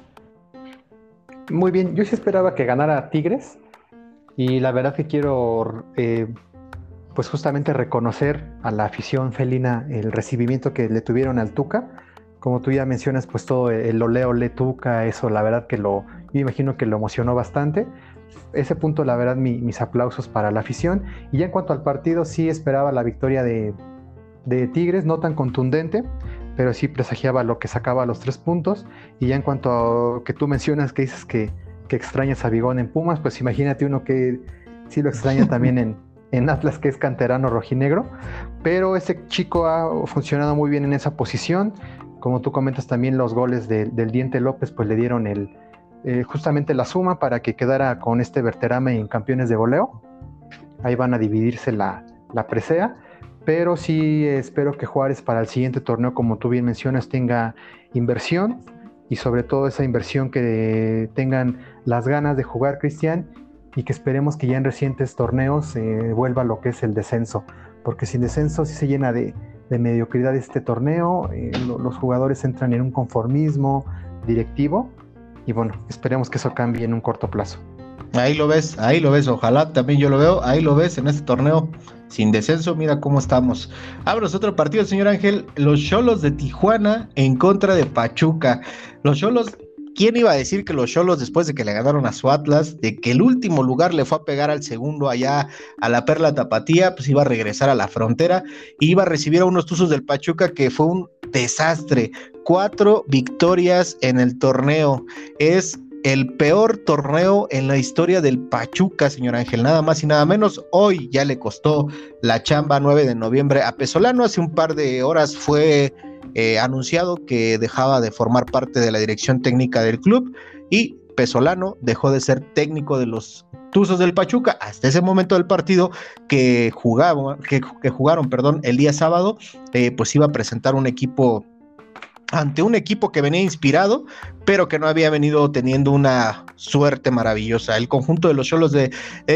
Muy bien, yo sí esperaba que ganara Tigres y la verdad que quiero eh, pues justamente reconocer a la afición felina el recibimiento que le tuvieron al Tuca como tú ya mencionas, pues todo el oleo le tuca, eso la verdad que lo, yo imagino que lo emocionó bastante. Ese punto, la verdad, mis aplausos para la afición. Y ya en cuanto al partido, sí esperaba la victoria de, Tigres, no tan contundente, pero sí presagiaba lo que sacaba los tres puntos. Y ya en cuanto a que tú mencionas que dices que, que extrañas a Bigón en Pumas, pues imagínate uno que sí lo extraña también en, en Atlas, que es canterano rojinegro. Pero ese chico ha funcionado muy bien en esa posición como tú comentas también los goles del Diente López, pues le dieron el, eh, justamente la suma para que quedara con este Verterame en campeones de goleo. Ahí van a dividirse la, la presea, pero sí espero que Juárez para el siguiente torneo, como tú bien mencionas, tenga inversión y sobre todo esa inversión que tengan las ganas de jugar Cristian y que esperemos que ya en recientes torneos eh, vuelva lo que es el descenso, porque sin descenso sí se llena de, de mediocridad este torneo, eh, los jugadores entran en un conformismo, directivo y bueno, esperemos que eso cambie en un corto plazo. Ahí lo ves, ahí lo ves, ojalá también yo lo veo, ahí lo ves en este torneo sin descenso, mira cómo estamos. Abros otro partido, señor Ángel, los Cholos de Tijuana en contra de Pachuca. Los Cholos ¿Quién iba a decir que los Cholos, después de que le ganaron a su Atlas, de que el último lugar le fue a pegar al segundo allá a la Perla Tapatía, pues iba a regresar a la frontera y iba a recibir a unos Tuzos del Pachuca que fue un desastre. Cuatro victorias en el torneo. Es el peor torneo en la historia del Pachuca, señor Ángel, nada más y nada menos. Hoy ya le costó la chamba 9 de noviembre a Pesolano. Hace un par de horas fue eh, anunciado que dejaba de formar parte de la dirección técnica del club y Pesolano dejó de ser técnico de los Tuzos del Pachuca hasta ese momento del partido que jugaban, que, jugaron, perdón, el día sábado, eh, pues iba a presentar un equipo ante un equipo que venía inspirado, pero que no había venido teniendo una suerte maravillosa. El conjunto de los Cholos de,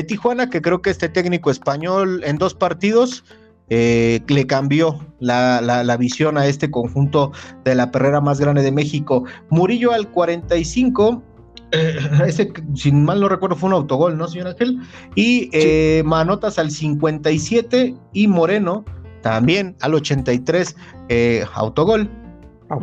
Tijuana, que creo que este técnico español en dos partidos eh, le cambió la, visión a este conjunto de la perrera más grande de México. Murillo al 45. Eh, ese, si mal no recuerdo, fue un autogol, ¿no, señor Ángel? Y eh, Manotas al 57 y Moreno también al 83, autogol.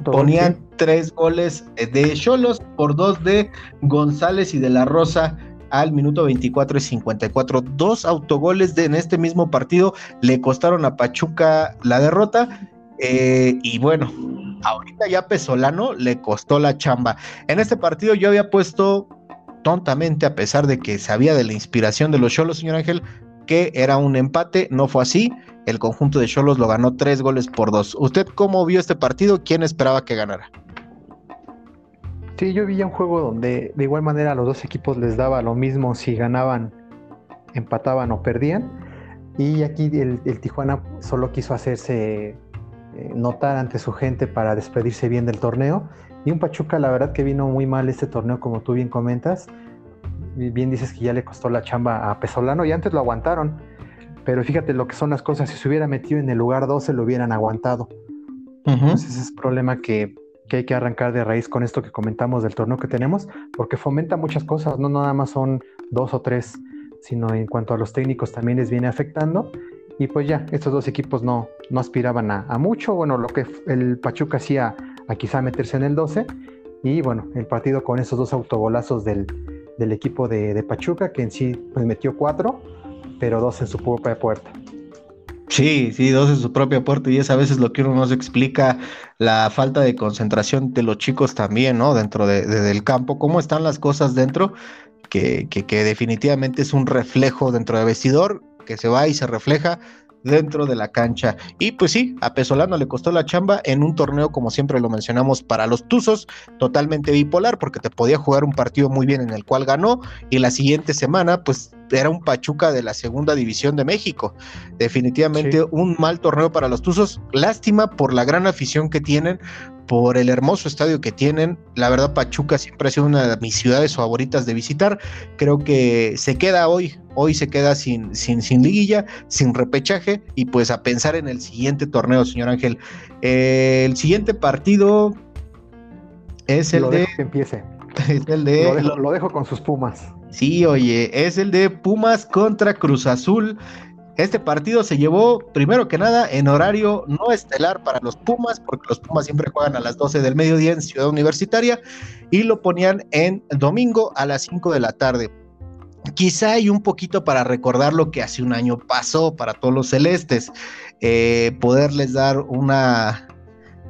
Ponían tres goles de Cholos por dos de González y de la Rosa al minuto 24 y 54. Dos autogoles de, en este mismo partido le costaron a Pachuca la derrota. Eh, y bueno, ahorita ya Pesolano le costó la chamba. En este partido yo había puesto tontamente, a pesar de que sabía de la inspiración de los Cholos, señor Ángel, que era un empate, no fue así. El conjunto de Cholos lo ganó tres goles por dos. ¿Usted cómo vio este partido? ¿Quién esperaba que ganara? Sí, yo vi un juego donde de igual manera a los dos equipos les daba lo mismo si ganaban, empataban o perdían. Y aquí el, Tijuana solo quiso hacerse eh, notar ante su gente para despedirse bien del torneo. Y un Pachuca, la verdad que vino muy mal este torneo, como tú bien comentas. Bien dices que ya le costó la chamba a Pesolano y antes lo aguantaron. Pero fíjate lo que son las cosas, si se hubiera metido en el lugar 12 lo hubieran aguantado. Entonces ese es problema que que hay que arrancar de raíz con esto que comentamos del torneo que tenemos, porque fomenta muchas cosas, no nada más son dos o tres, sino en cuanto a los técnicos también les viene afectando. Y pues ya, estos dos equipos no, no aspiraban a, mucho. Bueno, lo que el Pachuca hacía quizá meterse en el 12. Y bueno, el partido con esos dos autogolazos del, del equipo de, de, Pachuca, que en sí pues metió cuatro, pero dos en su propia puerta. Sí, sí, dos en su propia puerta y es a veces lo que uno nos explica la falta de concentración de los chicos también, ¿no? Dentro de, del campo, cómo están las cosas dentro, que, que, que definitivamente es un reflejo dentro del vestidor, que se va y se refleja dentro de la cancha. Y pues sí, a Pesolano le costó la chamba en un torneo, como siempre lo mencionamos, para los Tuzos, totalmente bipolar, porque te podía jugar un partido muy bien en el cual ganó, y la siguiente semana, pues era un Pachuca de la segunda división de México. Definitivamente un mal torneo para los Tuzos. Lástima por la gran afición que tienen, por el hermoso estadio que tienen. La verdad, Pachuca siempre ha sido una de mis ciudades favoritas de visitar. Creo que se queda hoy, hoy se queda sin, sin, sin liguilla, sin repechaje y pues a pensar en el siguiente torneo, señor Ángel. Eh, el siguiente partido es el de... que empiece. Es el de... lo dejo con sus Pumas. Sí, oye, es el de Pumas contra Cruz Azul. Este partido se llevó, primero que nada, en horario no estelar para los Pumas, porque los Pumas siempre juegan a las 12 del mediodía en Ciudad Universitaria, y lo ponían en domingo a las 5 de la tarde. Quizá hay un poquito para recordar lo que hace un año pasó para todos los celestes, eh, poderles dar una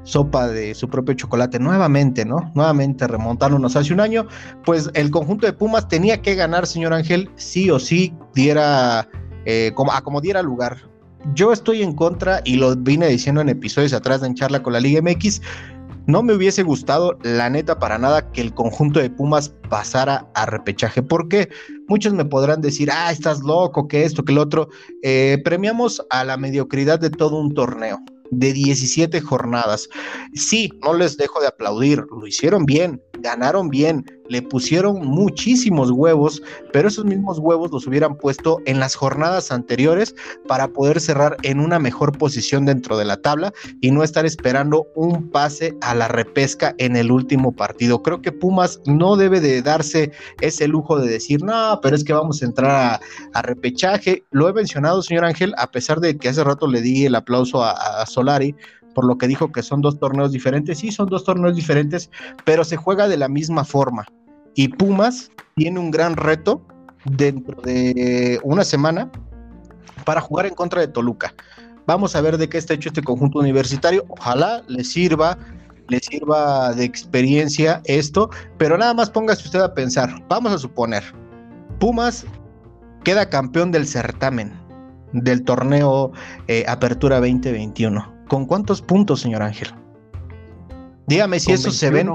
sopa de su propio chocolate nuevamente, ¿no? Nuevamente remontándonos hace un año, pues el conjunto de Pumas tenía que ganar, señor Ángel, sí o sí diera eh, como, a como diera lugar. Yo estoy en contra y lo vine diciendo en episodios atrás En Charla con la Liga MX. No me hubiese gustado, la neta, para nada que el conjunto de Pumas pasara a repechaje. porque Muchos me podrán decir, ah, estás loco, que esto, que el otro. Eh, premiamos a la mediocridad de todo un torneo de 17 jornadas. Sí, no les dejo de aplaudir, lo hicieron bien, ganaron bien, le pusieron muchísimos huevos, pero esos mismos huevos los hubieran puesto en las jornadas anteriores para poder cerrar en una mejor posición dentro de la tabla y no estar esperando un pase a la repesca en el último partido. Creo que Pumas no debe de darse ese lujo de decir, no, pero es que vamos a entrar a, repechaje. Lo he mencionado, señor Ángel, a pesar de que hace rato le di el aplauso a Solari por lo que dijo que son dos torneos diferentes. Sí, son dos torneos diferentes, pero se juega de la misma forma. Y Pumas tiene un gran reto dentro de una semana para jugar en contra de Toluca. Vamos a ver de qué está hecho este conjunto universitario. Ojalá le sirva, le sirva de experiencia esto, pero nada más póngase usted a pensar. Vamos a suponer, Pumas queda campeón del certamen del torneo eh, Apertura 2021 ¿Con cuántos puntos, señor Ángel? Dígame si eso se ve.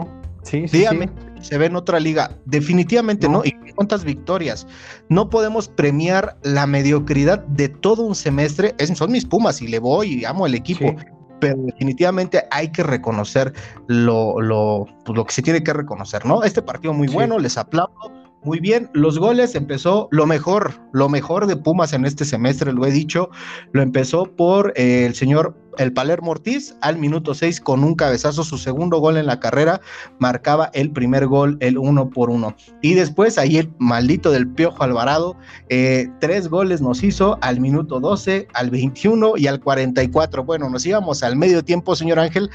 Sí, sí, Dígame, se ve en otra liga. Definitivamente no. ¿Y cuántas victorias? No podemos premiar la mediocridad de todo un semestre. son mis pumas y le voy y amo el equipo. Pero definitivamente hay que reconocer lo, lo, pues, lo que se tiene que reconocer, ¿no? Este partido muy bueno, les aplaudo muy bien, los goles empezó lo mejor, lo mejor de Pumas en este semestre, lo he dicho, lo empezó por eh, el señor el Palermo Ortiz al minuto 6 con un cabezazo, su segundo gol en la carrera, marcaba el primer gol, el uno por uno. Y después ahí el maldito del Piojo Alvarado, eh, tres goles nos hizo al minuto 12, al 21 y al 44. Bueno, nos íbamos al medio tiempo, señor Ángel,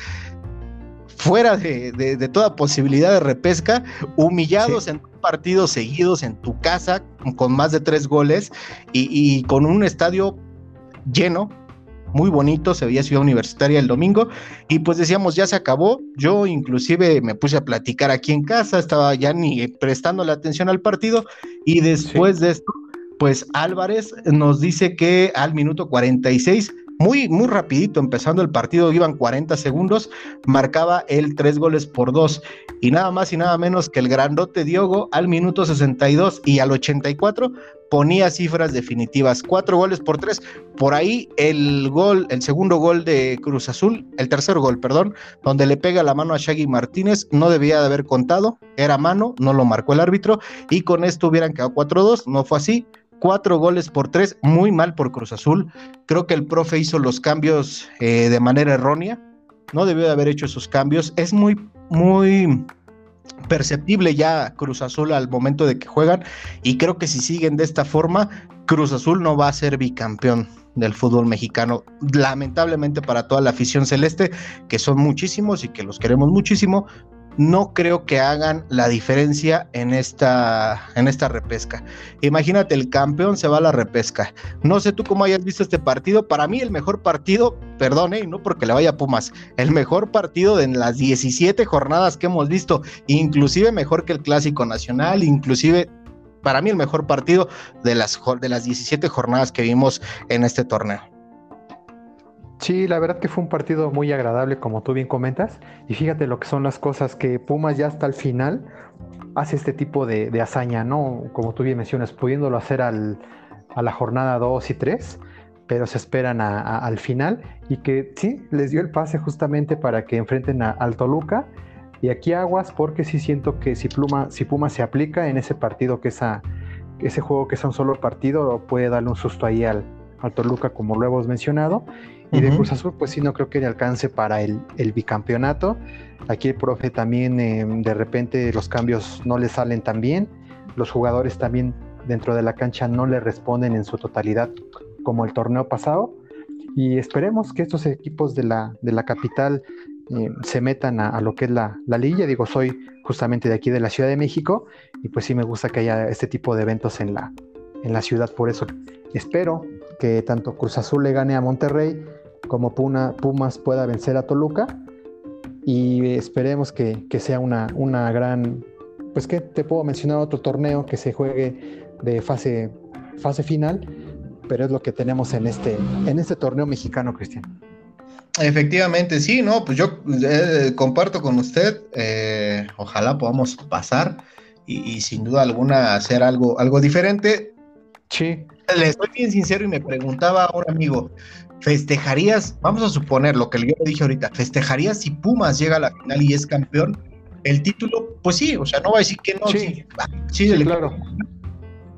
fuera de, toda posibilidad de repesca, humillados en partidos seguidos en tu casa con más de tres goles y, con un estadio lleno, muy bonito, se veía Ciudad Universitaria el domingo y pues decíamos ya se acabó, yo inclusive me puse a platicar aquí en casa, estaba ya ni prestando la atención al partido y después de esto pues Álvarez nos dice que al minuto 46 muy, muy rapidito, empezando el partido, iban 40 segundos, marcaba el tres goles por dos. Y nada más y nada menos que el grandote Diogo al minuto 62 y al 84 ponía cifras definitivas, cuatro goles por tres. Por ahí el gol, el segundo gol de Cruz Azul, el tercer gol, perdón, donde le pega la mano a Shaggy Martínez, no debía de haber contado, era mano, no lo marcó el árbitro, y con esto hubieran quedado 4-2, no fue así, cuatro goles por tres, muy mal por Cruz Azul. Creo que el profe hizo los cambios eh, de manera errónea, no debió de haber hecho esos cambios. Es muy, muy perceptible ya Cruz Azul al momento de que juegan y creo que si siguen de esta forma, Cruz Azul no va a ser bicampeón del fútbol mexicano. Lamentablemente para toda la afición celeste, que son muchísimos y que los queremos muchísimo, no creo que hagan la diferencia en esta, en esta repesca. Imagínate, el campeón se va a la repesca. No sé tú cómo hayas visto este partido. Para mí, el mejor partido, perdone, y no porque le vaya a Pumas, el mejor partido de las 17 jornadas que hemos visto, inclusive mejor que el Clásico Nacional, inclusive para mí el mejor partido de las, de las 17 jornadas que vimos en este torneo. Sí, la verdad que fue un partido muy agradable, como tú bien comentas. Y fíjate lo que son las cosas que Pumas ya hasta el final hace este tipo de, hazaña, ¿no? Como tú bien mencionas, pudiéndolo hacer al, a la jornada 2 y 3, pero se esperan al final y que sí, les dio el pase justamente para que enfrenten a, al Toluca. Y aquí aguas, porque sí siento que si, Pluma, si Pumas se aplica en ese partido, que esa, ese juego que es un solo partido, puede darle un susto ahí al, al Toluca, como lo hemos mencionado. Y de Cruz Azul, pues sí, no creo que le alcance para el, bicampeonato. Aquí el profe también, em, de repente, los cambios no le salen tan bien. Los jugadores también dentro de la cancha no le responden en su totalidad como el torneo pasado. Y esperemos que estos equipos de la, de la capital em, se metan a, lo que es la, la liga. Digo, soy justamente de aquí de la Ciudad de México y pues sí me gusta que haya este tipo de eventos en la, en la ciudad. Por eso espero que tanto Cruz Azul le gane a Monterrey como Pumas pueda vencer a Toluca y esperemos que, sea una, una, gran, pues que te puedo mencionar otro torneo que se juegue de fase, fase final, pero es lo que tenemos en este, en este torneo mexicano, Cristian. Efectivamente, sí, no, pues yo eh, comparto con usted, eh, ojalá podamos pasar y, sin duda alguna hacer algo, algo diferente. Sí. Le estoy bien sincero y me preguntaba a un amigo, ¿Festejarías, vamos a suponer lo que yo le dije ahorita, festejarías si Pumas llega a la final y es campeón? el título, pues sí, o sea, no va a decir que no, sí, sí, claro.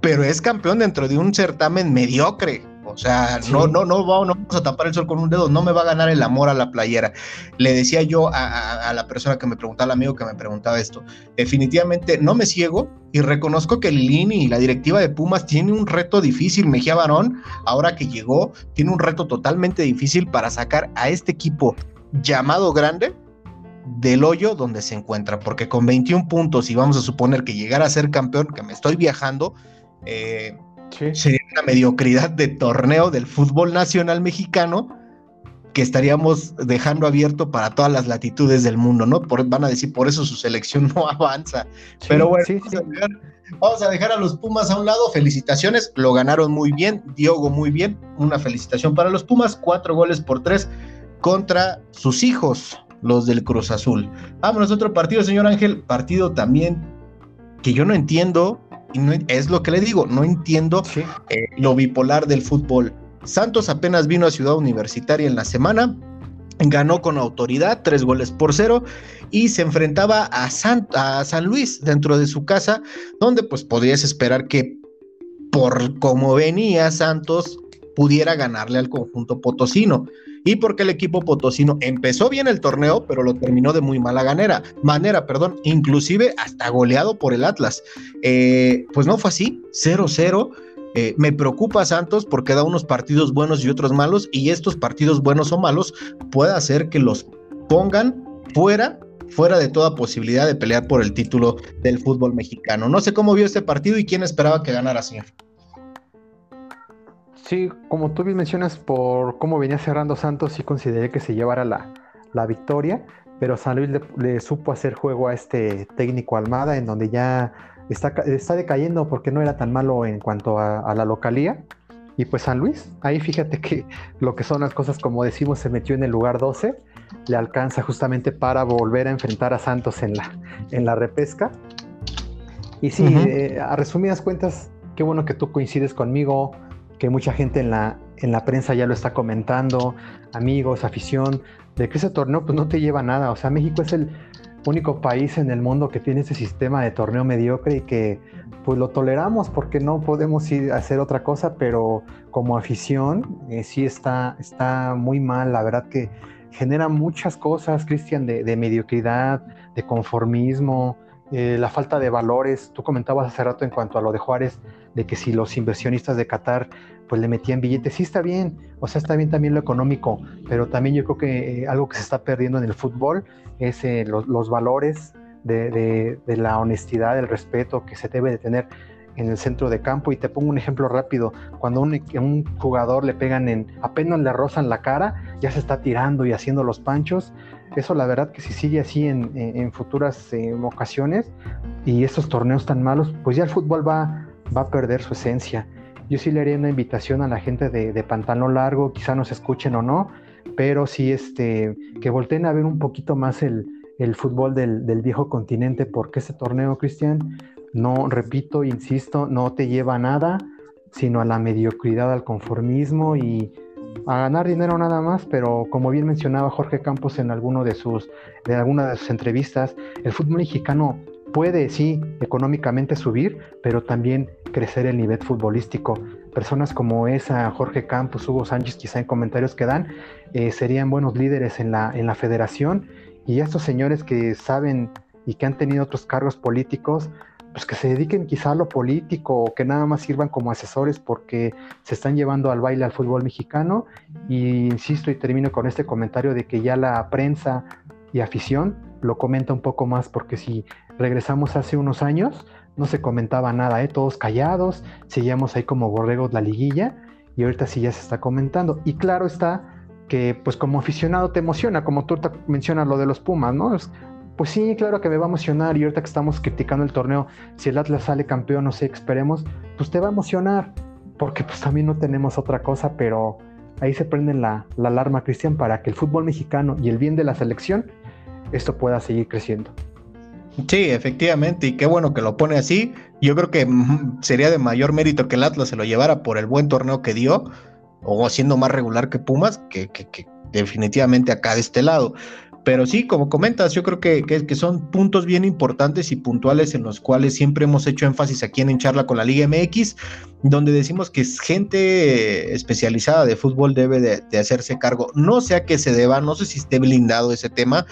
Pero es campeón dentro de un certamen mediocre. O sea, no, no, no, vamos, no vamos a tapar el sol con un dedo, no me va a ganar el amor a la playera. Le decía yo a, la persona que me preguntaba, al amigo que me preguntaba esto, definitivamente no me ciego y reconozco que el Lini y la directiva de Pumas tiene un reto difícil. Mejía Barón, ahora que llegó, tiene un reto totalmente difícil para sacar a este equipo llamado grande del hoyo donde se encuentra, porque con 21 puntos y vamos a suponer que llegara a ser campeón, que me estoy viajando, eh, sería una mediocridad de torneo del fútbol nacional mexicano que estaríamos dejando abierto para todas las latitudes del mundo, ¿no? van a decir, por eso su selección no avanza. Pero bueno, vamos, a dejar, a los Pumas a un lado. Felicitaciones, lo ganaron muy bien, Diogo muy bien. Una felicitación para los Pumas, cuatro goles por tres contra sus hijos, los del Cruz Azul. Vámonos a otro partido, señor Ángel, partido también que yo no entiendo es lo que le digo, no entiendo eh, lo bipolar del fútbol. Santos apenas vino a Ciudad Universitaria en la semana, ganó con autoridad, tres goles por cero, y se enfrentaba a San, a San Luis dentro de su casa, donde pues podrías esperar que por como venía Santos pudiera ganarle al conjunto potosino y porque el equipo potosino empezó bien el torneo, pero lo terminó de muy mala manera, manera, perdón, inclusive hasta goleado por el Atlas. Eh, pues no fue así, 0-0. Eh, me preocupa Santos porque da unos partidos buenos y otros malos, y estos partidos buenos o malos puede hacer que los pongan fuera fuera de toda posibilidad de pelear por el título del fútbol mexicano. No sé cómo vio este partido y quién esperaba que ganara, señor. Sí, como tú bien mencionas, por cómo venía cerrando Santos, sí consideré que se llevara la, victoria, pero San Luis le, supo hacer juego a este técnico Almada, en donde ya está, está decayendo porque no era tan malo en cuanto a, la localía. Y pues San Luis, ahí fíjate que lo que son las cosas, como decimos, se metió en el lugar 12, le alcanza justamente para volver a enfrentar a Santos en la, en la repesca. Y sí, eh, a resumidas cuentas, qué bueno que tú coincides conmigo que mucha gente en la, en la prensa ya lo está comentando, amigos, afición, de que ese torneo pues no te lleva nada. O sea, México es el único país en el mundo que tiene ese sistema de torneo mediocre y que pues lo toleramos porque no podemos ir a hacer otra cosa, pero como afición eh, sí está, está muy mal, la verdad que genera muchas cosas, Cristian, de, mediocridad, de conformismo, eh, la falta de valores. Tú comentabas hace rato en cuanto a lo de Juárez, de que si los inversionistas de Qatar pues le metían billetes, sí está bien, o sea, está bien también lo económico, pero también yo creo que eh, algo que se está perdiendo en el fútbol es eh, los, valores de, la honestidad, del respeto que se debe de tener en el centro de campo. Y te pongo un ejemplo rápido, cuando un, un jugador le pegan en, apenas le rozan la cara, ya se está tirando y haciendo los panchos. Eso la verdad que si sigue así en, futuras eh, ocasiones y estos torneos tan malos, pues ya el fútbol va, va a perder su esencia. Yo sí le haría una invitación a la gente de, pantalón largo, quizá nos escuchen o no, pero sí este, que volteen a ver un poquito más el, fútbol del, viejo continente, porque ese torneo, Cristian, no, repito, insisto, no te lleva a nada, sino a la mediocridad, al conformismo y a ganar dinero nada más, pero como bien mencionaba Jorge Campos en alguno de sus, de alguna de sus entrevistas, el fútbol mexicano puede, sí, económicamente subir, pero también crecer el nivel futbolístico. Personas como esa, Jorge Campos, Hugo Sánchez, quizá en comentarios que dan, eh, serían buenos líderes en la, en la federación. Y estos señores que saben y que han tenido otros cargos políticos, pues que se dediquen quizá a lo político o que nada más sirvan como asesores porque se están llevando al baile al fútbol mexicano. Y insisto y termino con este comentario de que ya la prensa y afición lo comenta un poco más porque si regresamos hace unos años, no se comentaba nada, ¿eh? todos callados, seguíamos ahí como borregos la liguilla y ahorita sí ya se está comentando. Y claro está que pues como aficionado te emociona, como tú mencionas lo de los Pumas, ¿no? pues sí, claro que me va a emocionar y ahorita que estamos criticando el torneo, si el Atlas sale campeón, no sé, esperemos, pues te va a emocionar, porque pues también no tenemos otra cosa, pero ahí se prende la, la alarma, Cristian, para que el fútbol mexicano y el bien de la selección, esto pueda seguir creciendo. Sí, efectivamente, y qué bueno que lo pone así. Yo creo que sería de mayor mérito que el Atlas se lo llevara por el buen torneo que dio, o siendo más regular que Pumas, que, definitivamente acá de este lado. Pero sí, como comentas, yo creo que, que, son puntos bien importantes y puntuales en los cuales siempre hemos hecho énfasis aquí en, Charla con la Liga MX, donde decimos que gente especializada de fútbol debe de, hacerse cargo. No sé a qué se deba, no sé si esté blindado ese tema,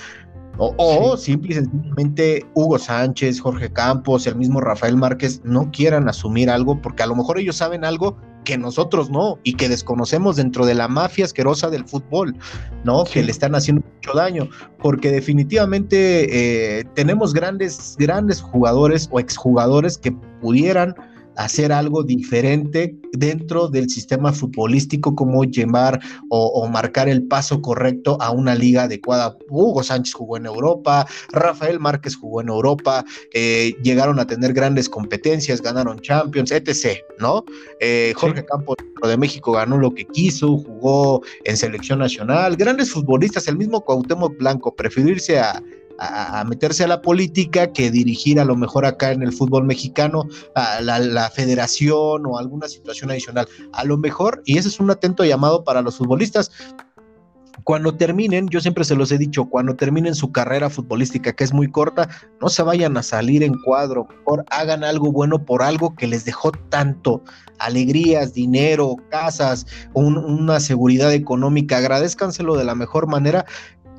o, o simple y sencillamente Hugo Sánchez, Jorge Campos, el mismo Rafael Márquez no quieran asumir algo porque a lo mejor ellos saben algo que nosotros no y que desconocemos dentro de la mafia asquerosa del fútbol, ¿no? Que le están haciendo mucho daño, porque definitivamente eh, tenemos grandes, grandes jugadores o exjugadores que pudieran hacer algo diferente dentro del sistema futbolístico, como llevar o, marcar el paso correcto a una liga adecuada. Hugo Sánchez jugó en Europa, Rafael Márquez jugó en Europa, eh, llegaron a tener grandes competencias, ganaron Champions, etc., ¿no? Eh, Jorge Campos de México ganó lo que quiso, jugó en selección nacional, grandes futbolistas, el mismo Cuauhtémoc Blanco, preferirse a a, meterse a la política que dirigir a lo mejor acá en el fútbol mexicano a la, federación o alguna situación adicional. A lo mejor, y ese es un atento llamado para los futbolistas, cuando terminen, yo siempre se los he dicho, cuando terminen su carrera futbolística, que es muy corta, no se vayan a salir en cuadro, mejor hagan algo bueno por algo que les dejó tanto, alegrías, dinero, casas, una seguridad económica, agradezcanselo de la mejor manera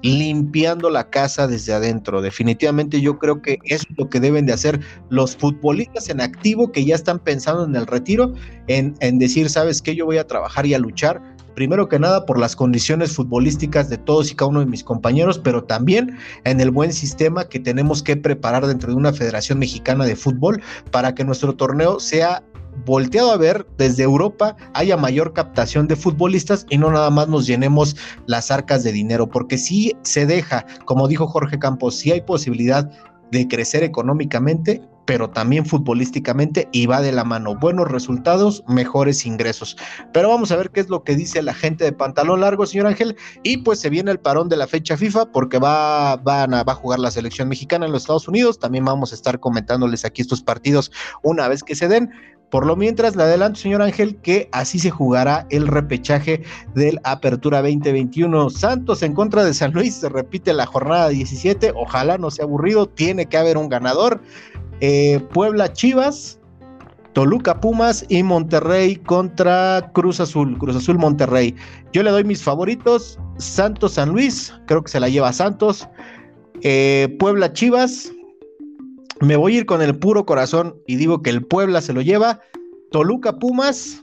limpiando la casa desde adentro. Definitivamente yo creo que es lo que deben de hacer los futbolistas en activo que ya están pensando en el retiro, en, en decir, sabes qué, yo voy a trabajar y a luchar. Primero que nada por las condiciones futbolísticas de todos y cada uno de mis compañeros, pero también en el buen sistema que tenemos que preparar dentro de una Federación Mexicana de Fútbol para que nuestro torneo sea volteado a ver desde Europa haya mayor captación de futbolistas y no nada más nos llenemos las arcas de dinero, porque si se deja, como dijo Jorge Campos, si hay posibilidad de crecer económicamente, pero también futbolísticamente y va de la mano. Buenos resultados, mejores ingresos. Pero vamos a ver qué es lo que dice la gente de pantalón largo, señor Ángel. Y pues se viene el parón de la fecha FIFA porque va, van va a jugar la selección mexicana en los Estados Unidos. También vamos a estar comentándoles aquí estos partidos una vez que se den. Por lo mientras, le adelanto, señor Ángel, que así se jugará el repechaje del Apertura 2021. Santos en contra de San Luis, se repite la jornada 17. Ojalá no sea aburrido, tiene que haber un ganador. Eh, Puebla Chivas, Toluca Pumas y Monterrey contra Cruz Azul, Cruz Azul Monterrey. Yo le doy mis favoritos, Santos San Luis, creo que se la lleva Santos. Eh, Puebla Chivas, me voy a ir con el puro corazón y digo que el Puebla se lo lleva. Toluca Pumas,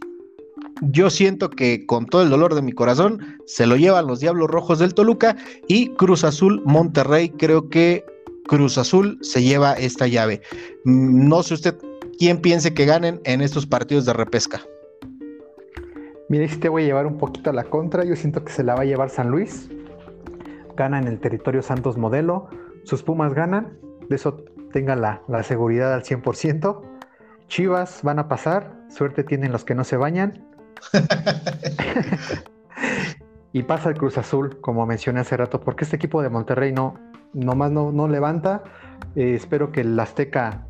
yo siento que con todo el dolor de mi corazón se lo llevan los Diablos Rojos del Toluca y Cruz Azul Monterrey. Creo que Cruz Azul se lleva esta llave. No sé usted quién piense que ganen en estos partidos de repesca. Mire, si te voy a llevar un poquito a la contra. Yo siento que se la va a llevar San Luis. Gana en el territorio Santos Modelo. Sus Pumas ganan. De eso tenga la, seguridad al 100%. Chivas van a pasar, suerte tienen los que no se bañan. y pasa el Cruz Azul, como mencioné hace rato, porque este equipo de Monterrey no, nomás no, no levanta. Eh, espero que el Azteca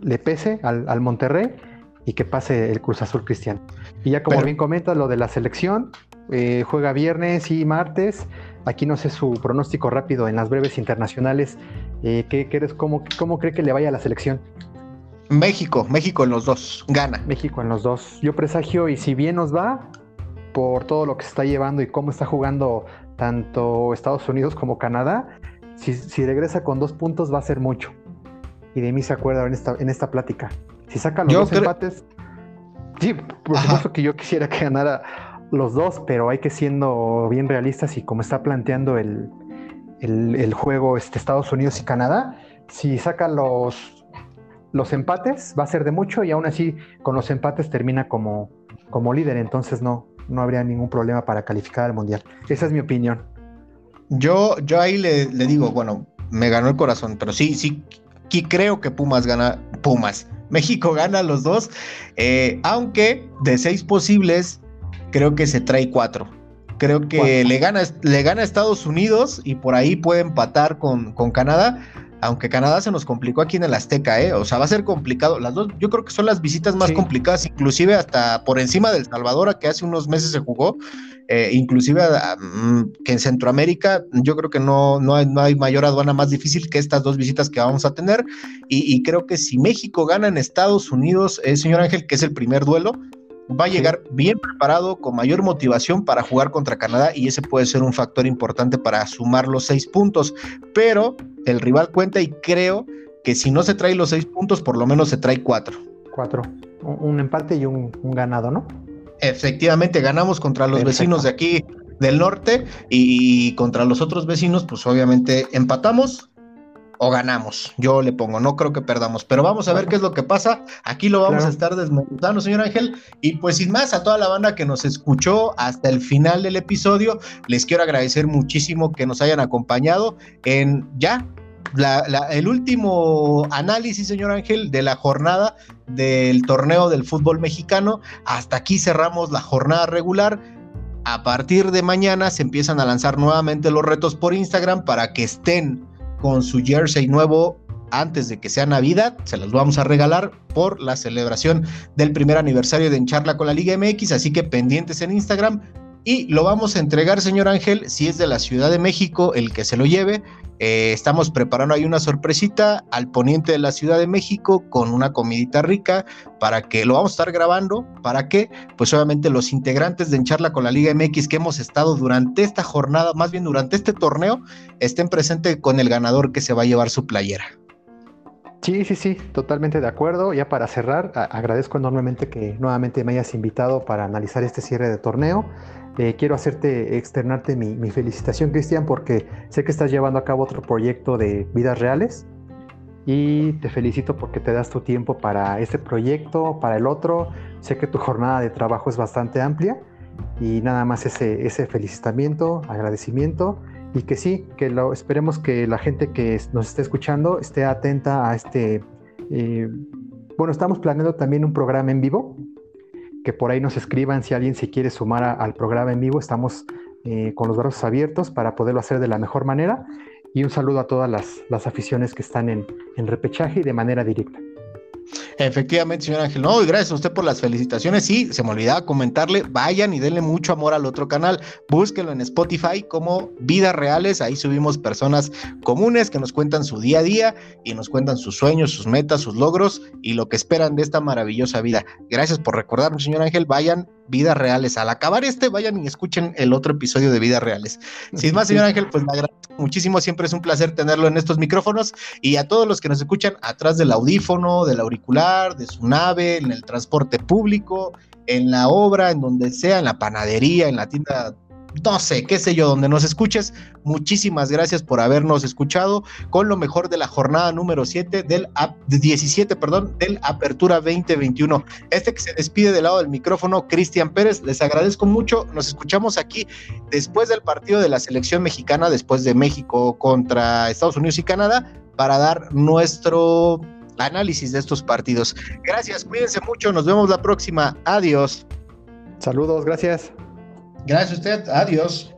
le pese al, Monterrey y que pase el Cruz Azul Cristian. Y ya como bien comentas, lo de la selección, eh, juega viernes y martes. Aquí no sé su pronóstico rápido en las breves internacionales. Eh, ¿qué, cómo, ¿Cómo cree que le vaya a la selección? México, México en los dos, gana. México en los dos. Yo presagio, y si bien nos va, por todo lo que se está llevando y cómo está jugando tanto Estados Unidos como Canadá, si, regresa con dos puntos va a ser mucho. Y de mí se acuerda en esta, en esta plática. Si sacan los dos empates, sí, por supuesto que yo quisiera que ganara los dos, pero hay que siendo bien realistas y como está planteando el, el, juego este, Estados Unidos y Canadá, si sacan los, los empates va a ser de mucho y aún así con los empates termina como, como líder, entonces no, no habría ningún problema para calificar al Mundial. Esa es mi opinión. Yo, yo ahí le, digo, bueno, me ganó el corazón, pero sí, sí, creo que Pumas gana, Pumas. México gana los dos, eh, aunque de seis posibles, creo que se trae cuatro. Creo que le gana, le gana a Estados Unidos y por ahí puede empatar con, con Canadá. aunque Canadá se nos complicó aquí en el Azteca, ¿eh? O sea, va a ser complicado. Las dos, yo creo que son las visitas más complicadas, inclusive hasta por encima del Salvador, que hace unos meses se jugó, eh, inclusive mm, que en Centroamérica, yo creo que no, no, hay, no hay mayor aduana más difícil que estas dos visitas que vamos a tener. Y, creo que si México gana en Estados Unidos, eh, señor Ángel, que es el primer duelo, va a llegar bien preparado, con mayor motivación para jugar contra Canadá y ese puede ser un factor importante para sumar los seis puntos. Pero el rival cuenta y creo que si no se trae los seis puntos, por lo menos se trae cuatro. Cuatro. Un empate y un, ganado, ¿no? Efectivamente, ganamos contra los vecinos de aquí del norte y contra los otros vecinos, pues obviamente empatamos o ganamos. Yo le pongo, no creo que perdamos, pero vamos a ver qué es lo que pasa. Aquí lo vamos a estar desmontando, señor Ángel. Y pues sin más, a toda la banda que nos escuchó hasta el final del episodio, les quiero agradecer muchísimo que nos hayan acompañado en ya. el último análisis, señor Ángel, de la jornada del torneo del fútbol mexicano. Hasta aquí cerramos la jornada regular. A partir de mañana se empiezan a lanzar nuevamente los retos por Instagram para que estén con su jersey nuevo antes de que sea Navidad. Se los vamos a regalar por la celebración del primer aniversario de Encharla con la Liga MX. Así que pendientes en Instagram. Y lo vamos a entregar, señor Ángel, si es de la Ciudad de México el que se lo lleve. Eh, estamos preparando ahí una sorpresita al poniente de la Ciudad de México con una comidita rica para que lo vamos a estar grabando. ¿Para que Pues obviamente los integrantes de Encharla con la Liga MX que hemos estado durante esta jornada, más bien durante este torneo, estén presentes con el ganador que se va a llevar su playera. Sí, sí, sí, totalmente de acuerdo. Ya para cerrar, agradezco enormemente que nuevamente me hayas invitado para analizar este cierre de torneo. Eh, quiero hacerte, externarte mi, felicitación, Cristian, porque sé que estás llevando a cabo otro proyecto de vidas reales y te felicito porque te das tu tiempo para este proyecto, para el otro. Sé que tu jornada de trabajo es bastante amplia y nada más ese, ese felicitamiento, agradecimiento y que sí, que lo, esperemos que la gente que nos esté escuchando esté atenta a este... Eh, bueno, estamos planeando también un programa en vivo que por ahí nos escriban si alguien se quiere sumar al programa en vivo. Estamos eh, con los brazos abiertos para poderlo hacer de la mejor manera. Y un saludo a todas las, aficiones que están en, en repechaje y de manera directa. Efectivamente, señor Ángel. No, y gracias a usted por las felicitaciones. Sí, se me olvidaba comentarle, vayan y denle mucho amor al otro canal. Búsquenlo en Spotify como Vidas Reales. Ahí subimos personas comunes que nos cuentan su día a día y nos cuentan sus sueños, sus metas, sus logros y lo que esperan de esta maravillosa vida. Gracias por recordarme, señor Ángel. Vayan, vidas reales. Al acabar este, vayan y escuchen el otro episodio de Vidas Reales. Sin más, señor Ángel, pues le agradezco muchísimo. Siempre es un placer tenerlo en estos micrófonos y a todos los que nos escuchan atrás del audífono, del auricular, de su nave, en el transporte público, en la obra, en donde sea, en la panadería, en la tienda no sé, qué sé yo, donde nos escuches. Muchísimas gracias por habernos escuchado con lo mejor de la jornada número 7 del 17, perdón, del Apertura 2021. Este que se despide del lado del micrófono, Cristian Pérez, les agradezco mucho. Nos escuchamos aquí después del partido de la selección mexicana, después de México contra Estados Unidos y Canadá, para dar nuestro análisis de estos partidos. Gracias, cuídense mucho, nos vemos la próxima. Adiós. Saludos, gracias. Gracias a usted. Adiós.